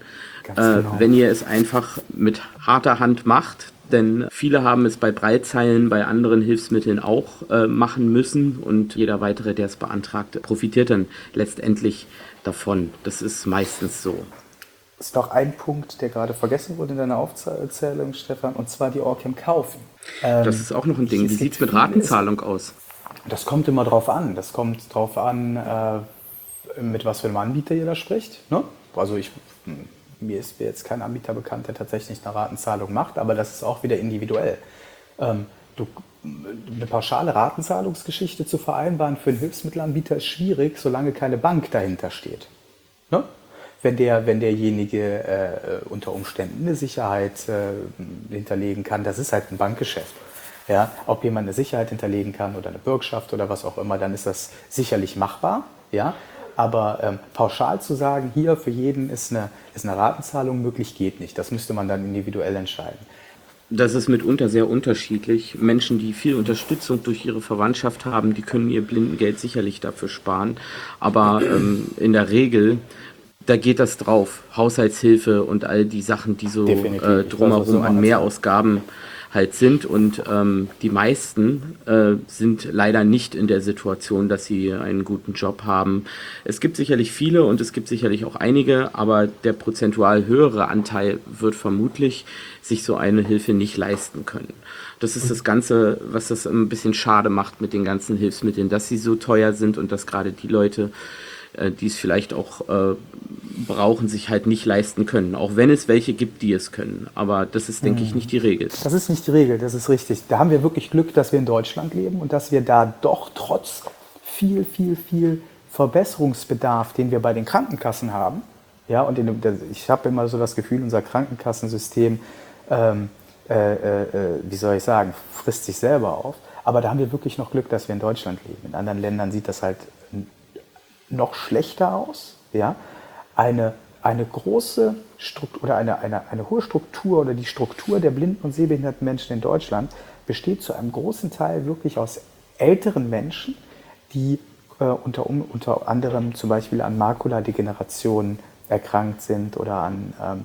äh, genau. wenn ihr es einfach mit harter Hand macht. Denn viele haben es bei Breitzeilen, bei anderen Hilfsmitteln auch äh, machen müssen und jeder weitere, der es beantragt, profitiert dann letztendlich davon. Das ist meistens so. Ist noch ein Punkt, der gerade vergessen wurde in deiner Aufzählung, Stefan, und zwar die Orcam kaufen. Ähm, das ist auch noch ein Ding. Wie sieht es mit Ratenzahlung aus? Das kommt immer drauf an. Das kommt drauf an, äh, mit was für einem Anbieter ihr da spricht. Ne? Also ich, mir ist jetzt kein Anbieter bekannt, der tatsächlich eine Ratenzahlung macht, aber das ist auch wieder individuell. Ähm, du, eine pauschale Ratenzahlungsgeschichte zu vereinbaren für einen Hilfsmittelanbieter ist schwierig, solange keine Bank dahinter steht. Ne? Wenn, der, wenn derjenige äh, unter Umständen eine Sicherheit äh, hinterlegen kann, das ist halt ein Bankgeschäft. Ja, ob jemand eine Sicherheit hinterlegen kann oder eine Bürgschaft oder was auch immer, dann ist das sicherlich machbar. Ja, aber ähm, pauschal zu sagen, hier für jeden ist eine, ist eine Ratenzahlung möglich, geht nicht. Das müsste man dann individuell entscheiden. Das ist mitunter sehr unterschiedlich. Menschen, die viel Unterstützung durch ihre Verwandtschaft haben, die können ihr Blindengeld sicherlich dafür sparen. Aber ähm, in der Regel, da geht das drauf. Haushaltshilfe und all die Sachen, die so äh, drumherum an Mehrausgaben halt sind. Und ähm, die meisten äh, sind leider nicht in der Situation, dass sie einen guten Job haben. Es gibt sicherlich viele und es gibt sicherlich auch einige, aber der prozentual höhere Anteil wird vermutlich sich so eine Hilfe nicht leisten können. Das ist das Ganze, was das ein bisschen schade macht mit den ganzen Hilfsmitteln, dass sie so teuer sind und dass gerade die Leute, äh, die es vielleicht auch äh, brauchen, sich halt nicht leisten können. Auch wenn es welche gibt, die es können. Aber das ist, denke ich, nicht die Regel. Das ist nicht die Regel, das ist richtig. Da haben wir wirklich Glück, dass wir in Deutschland leben und dass wir da doch trotz viel, viel, viel Verbesserungsbedarf, den wir bei den Krankenkassen haben, ja, und in, ich habe immer so das Gefühl, unser Krankenkassensystem, ähm, äh, äh, wie soll ich sagen, frisst sich selber auf. Aber da haben wir wirklich noch Glück, dass wir in Deutschland leben. In anderen Ländern sieht das halt noch schlechter aus. Ja? eine, eine große Struktur oder eine, eine, eine hohe Struktur oder die Struktur der blinden und sehbehinderten Menschen in Deutschland besteht zu einem großen Teil wirklich aus älteren Menschen, die äh, unter, unter anderem zum Beispiel an Makuladegeneration erkrankt sind oder an, ähm,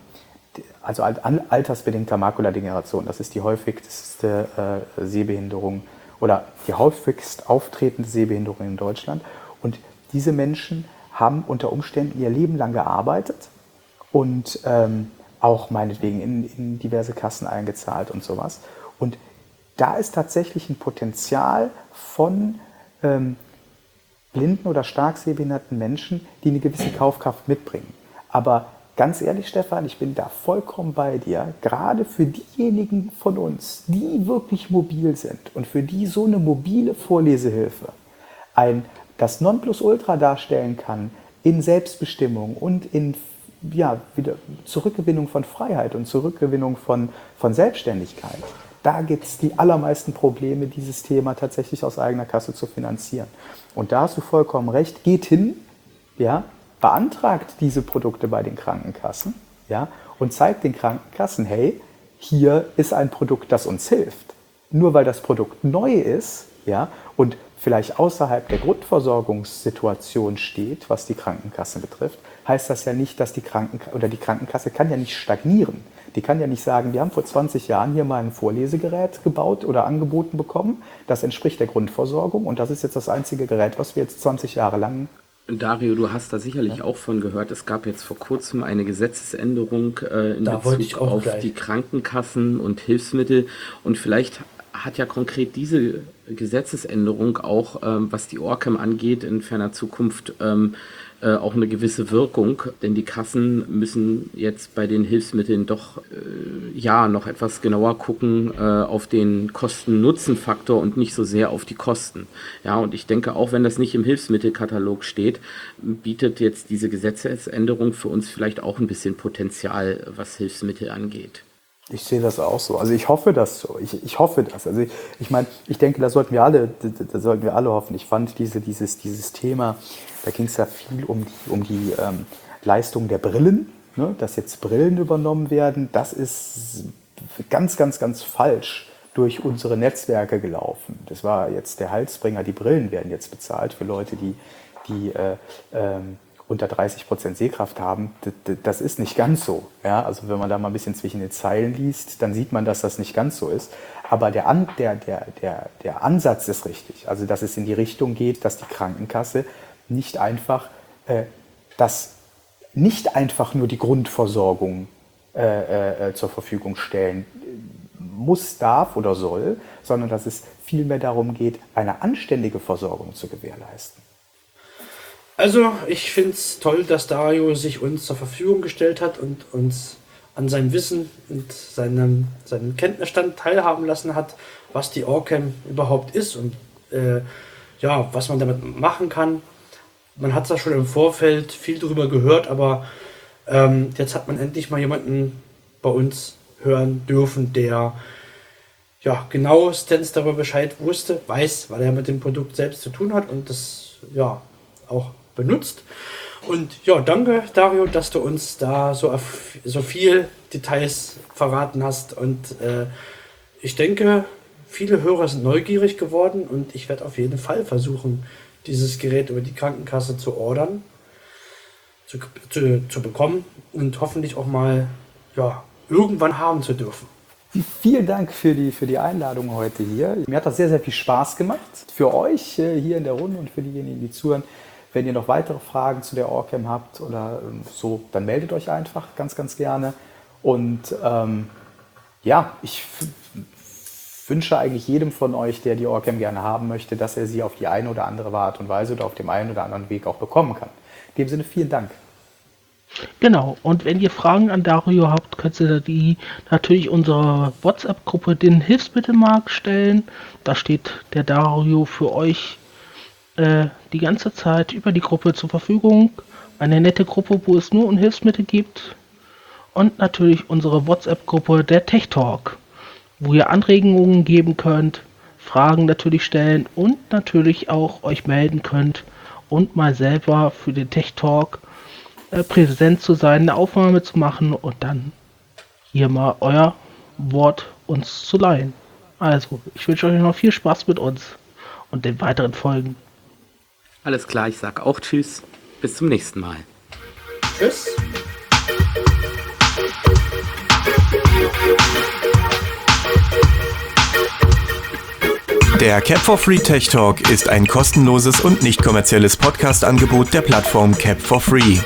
also an altersbedingter Makuladegeneration. Das ist die häufigste äh, Sehbehinderung oder die häufigst auftretende Sehbehinderung in Deutschland. Und diese Menschen haben unter Umständen ihr Leben lang gearbeitet und ähm, auch meinetwegen in, in diverse Kassen eingezahlt und sowas. Und da ist tatsächlich ein Potenzial von ähm, blinden oder stark sehbehinderten Menschen, die eine gewisse Kaufkraft mitbringen. Aber ganz ehrlich, Stefan, ich bin da vollkommen bei dir. Gerade für diejenigen von uns, die wirklich mobil sind und für die so eine mobile Vorlesehilfe ein, das Nonplusultra darstellen kann in Selbstbestimmung und in ja, wieder Zurückgewinnung von Freiheit und Zurückgewinnung von, von Selbstständigkeit. Da gibt es die allermeisten Probleme, dieses Thema tatsächlich aus eigener Kasse zu finanzieren. Und da hast du vollkommen recht. Geht hin, ja, beantragt diese Produkte bei den Krankenkassen ja, und zeigt den Krankenkassen, hey, hier ist ein Produkt, das uns hilft. Nur weil das Produkt neu ist ja, und vielleicht außerhalb der Grundversorgungssituation steht, was die Krankenkasse betrifft, heißt das ja nicht, dass die Krankenkasse oder die Krankenkasse kann ja nicht stagnieren. Die kann ja nicht sagen, wir haben vor 20 Jahren hier mal ein Vorlesegerät gebaut oder angeboten bekommen. Das entspricht der Grundversorgung und das ist jetzt das einzige Gerät, was wir jetzt 20 Jahre lang Dario, du hast da sicherlich ja. auch von gehört. Es gab jetzt vor kurzem eine Gesetzesänderung äh, in da Bezug auf gleich. die Krankenkassen und Hilfsmittel. Und vielleicht hat ja konkret diese Gesetzesänderung auch, ähm, was die Orcam angeht, in ferner Zukunft ähm, äh, auch eine gewisse Wirkung, denn die Kassen müssen jetzt bei den Hilfsmitteln doch äh, ja noch etwas genauer gucken äh, auf den Kosten-Nutzen-Faktor und nicht so sehr auf die Kosten. Ja, und ich denke, auch wenn das nicht im Hilfsmittelkatalog steht, bietet jetzt diese Gesetzesänderung für uns vielleicht auch ein bisschen Potenzial, was Hilfsmittel angeht. Ich sehe das auch so. Also ich hoffe das so. Ich, ich hoffe das. Also ich, ich meine, ich denke, da sollten wir alle, da sollten wir alle hoffen. Ich fand diese, dieses, dieses Thema, da ging es ja viel um die, um die ähm, Leistung der Brillen, ne? dass jetzt Brillen übernommen werden. Das ist ganz, ganz, ganz falsch durch unsere Netzwerke gelaufen. Das war jetzt der Halsbringer. Die Brillen werden jetzt bezahlt für Leute, die, die äh, ähm, unter 30 Prozent Sehkraft haben, das ist nicht ganz so. Ja? Also wenn man da mal ein bisschen zwischen den Zeilen liest, dann sieht man, dass das nicht ganz so ist. Aber der, An der, der, der, der Ansatz ist richtig. Also dass es in die Richtung geht, dass die Krankenkasse nicht einfach äh, das nicht einfach nur die Grundversorgung äh, äh, zur Verfügung stellen muss, darf oder soll, sondern dass es vielmehr darum geht, eine anständige Versorgung zu gewährleisten. Also, ich finde es toll, dass Dario sich uns zur Verfügung gestellt hat und uns an seinem Wissen und seinem, seinem Kenntnisstand teilhaben lassen hat, was die Orcam überhaupt ist und äh, ja, was man damit machen kann. Man hat ja schon im Vorfeld viel darüber gehört, aber ähm, jetzt hat man endlich mal jemanden bei uns hören dürfen, der ja genauestens darüber Bescheid wusste, weiß, weil er mit dem Produkt selbst zu tun hat und das ja auch benutzt. Und ja, danke Dario, dass du uns da so, so viel Details verraten hast. Und äh, ich denke, viele Hörer sind neugierig geworden und ich werde auf jeden Fall versuchen, dieses Gerät über die Krankenkasse zu ordern, zu, zu, zu bekommen und hoffentlich auch mal ja, irgendwann haben zu dürfen. Vielen Dank für die, für die Einladung heute hier. Mir hat das sehr, sehr viel Spaß gemacht. Für euch äh, hier in der Runde und für diejenigen, die zuhören. Wenn ihr noch weitere Fragen zu der Orcam habt oder ähm, so, dann meldet euch einfach ganz, ganz gerne. Und ähm, ja, ich wünsche eigentlich jedem von euch, der die Orcam gerne haben möchte, dass er sie auf die eine oder andere Art und Weise oder auf dem einen oder anderen Weg auch bekommen kann. In dem Sinne vielen Dank. Genau, und wenn ihr Fragen an Dario habt, könnt ihr die natürlich unserer WhatsApp-Gruppe den Hilfsmittelmarkt stellen. Da steht der Dario für euch äh, die ganze Zeit über die Gruppe zur Verfügung. Eine nette Gruppe, wo es nur um Hilfsmittel gibt. Und natürlich unsere WhatsApp-Gruppe der Tech Talk, wo ihr Anregungen geben könnt, Fragen natürlich stellen und natürlich auch euch melden könnt und mal selber für den Tech Talk äh, präsent zu sein, eine Aufnahme zu machen und dann hier mal euer Wort uns zu leihen. Also, ich wünsche euch noch viel Spaß mit uns und den weiteren Folgen. Alles klar, ich sag auch Tschüss. Bis zum nächsten Mal. Tschüss. Der Cap for Free Tech Talk ist ein kostenloses und nicht kommerzielles Podcast-Angebot der Plattform Cap for Free.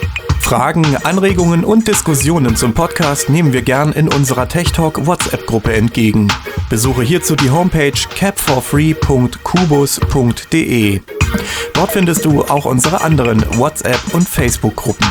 Fragen, Anregungen und Diskussionen zum Podcast nehmen wir gern in unserer Tech Talk WhatsApp-Gruppe entgegen. Besuche hierzu die Homepage capforfree.kubus.de. Dort findest du auch unsere anderen WhatsApp- und Facebook-Gruppen.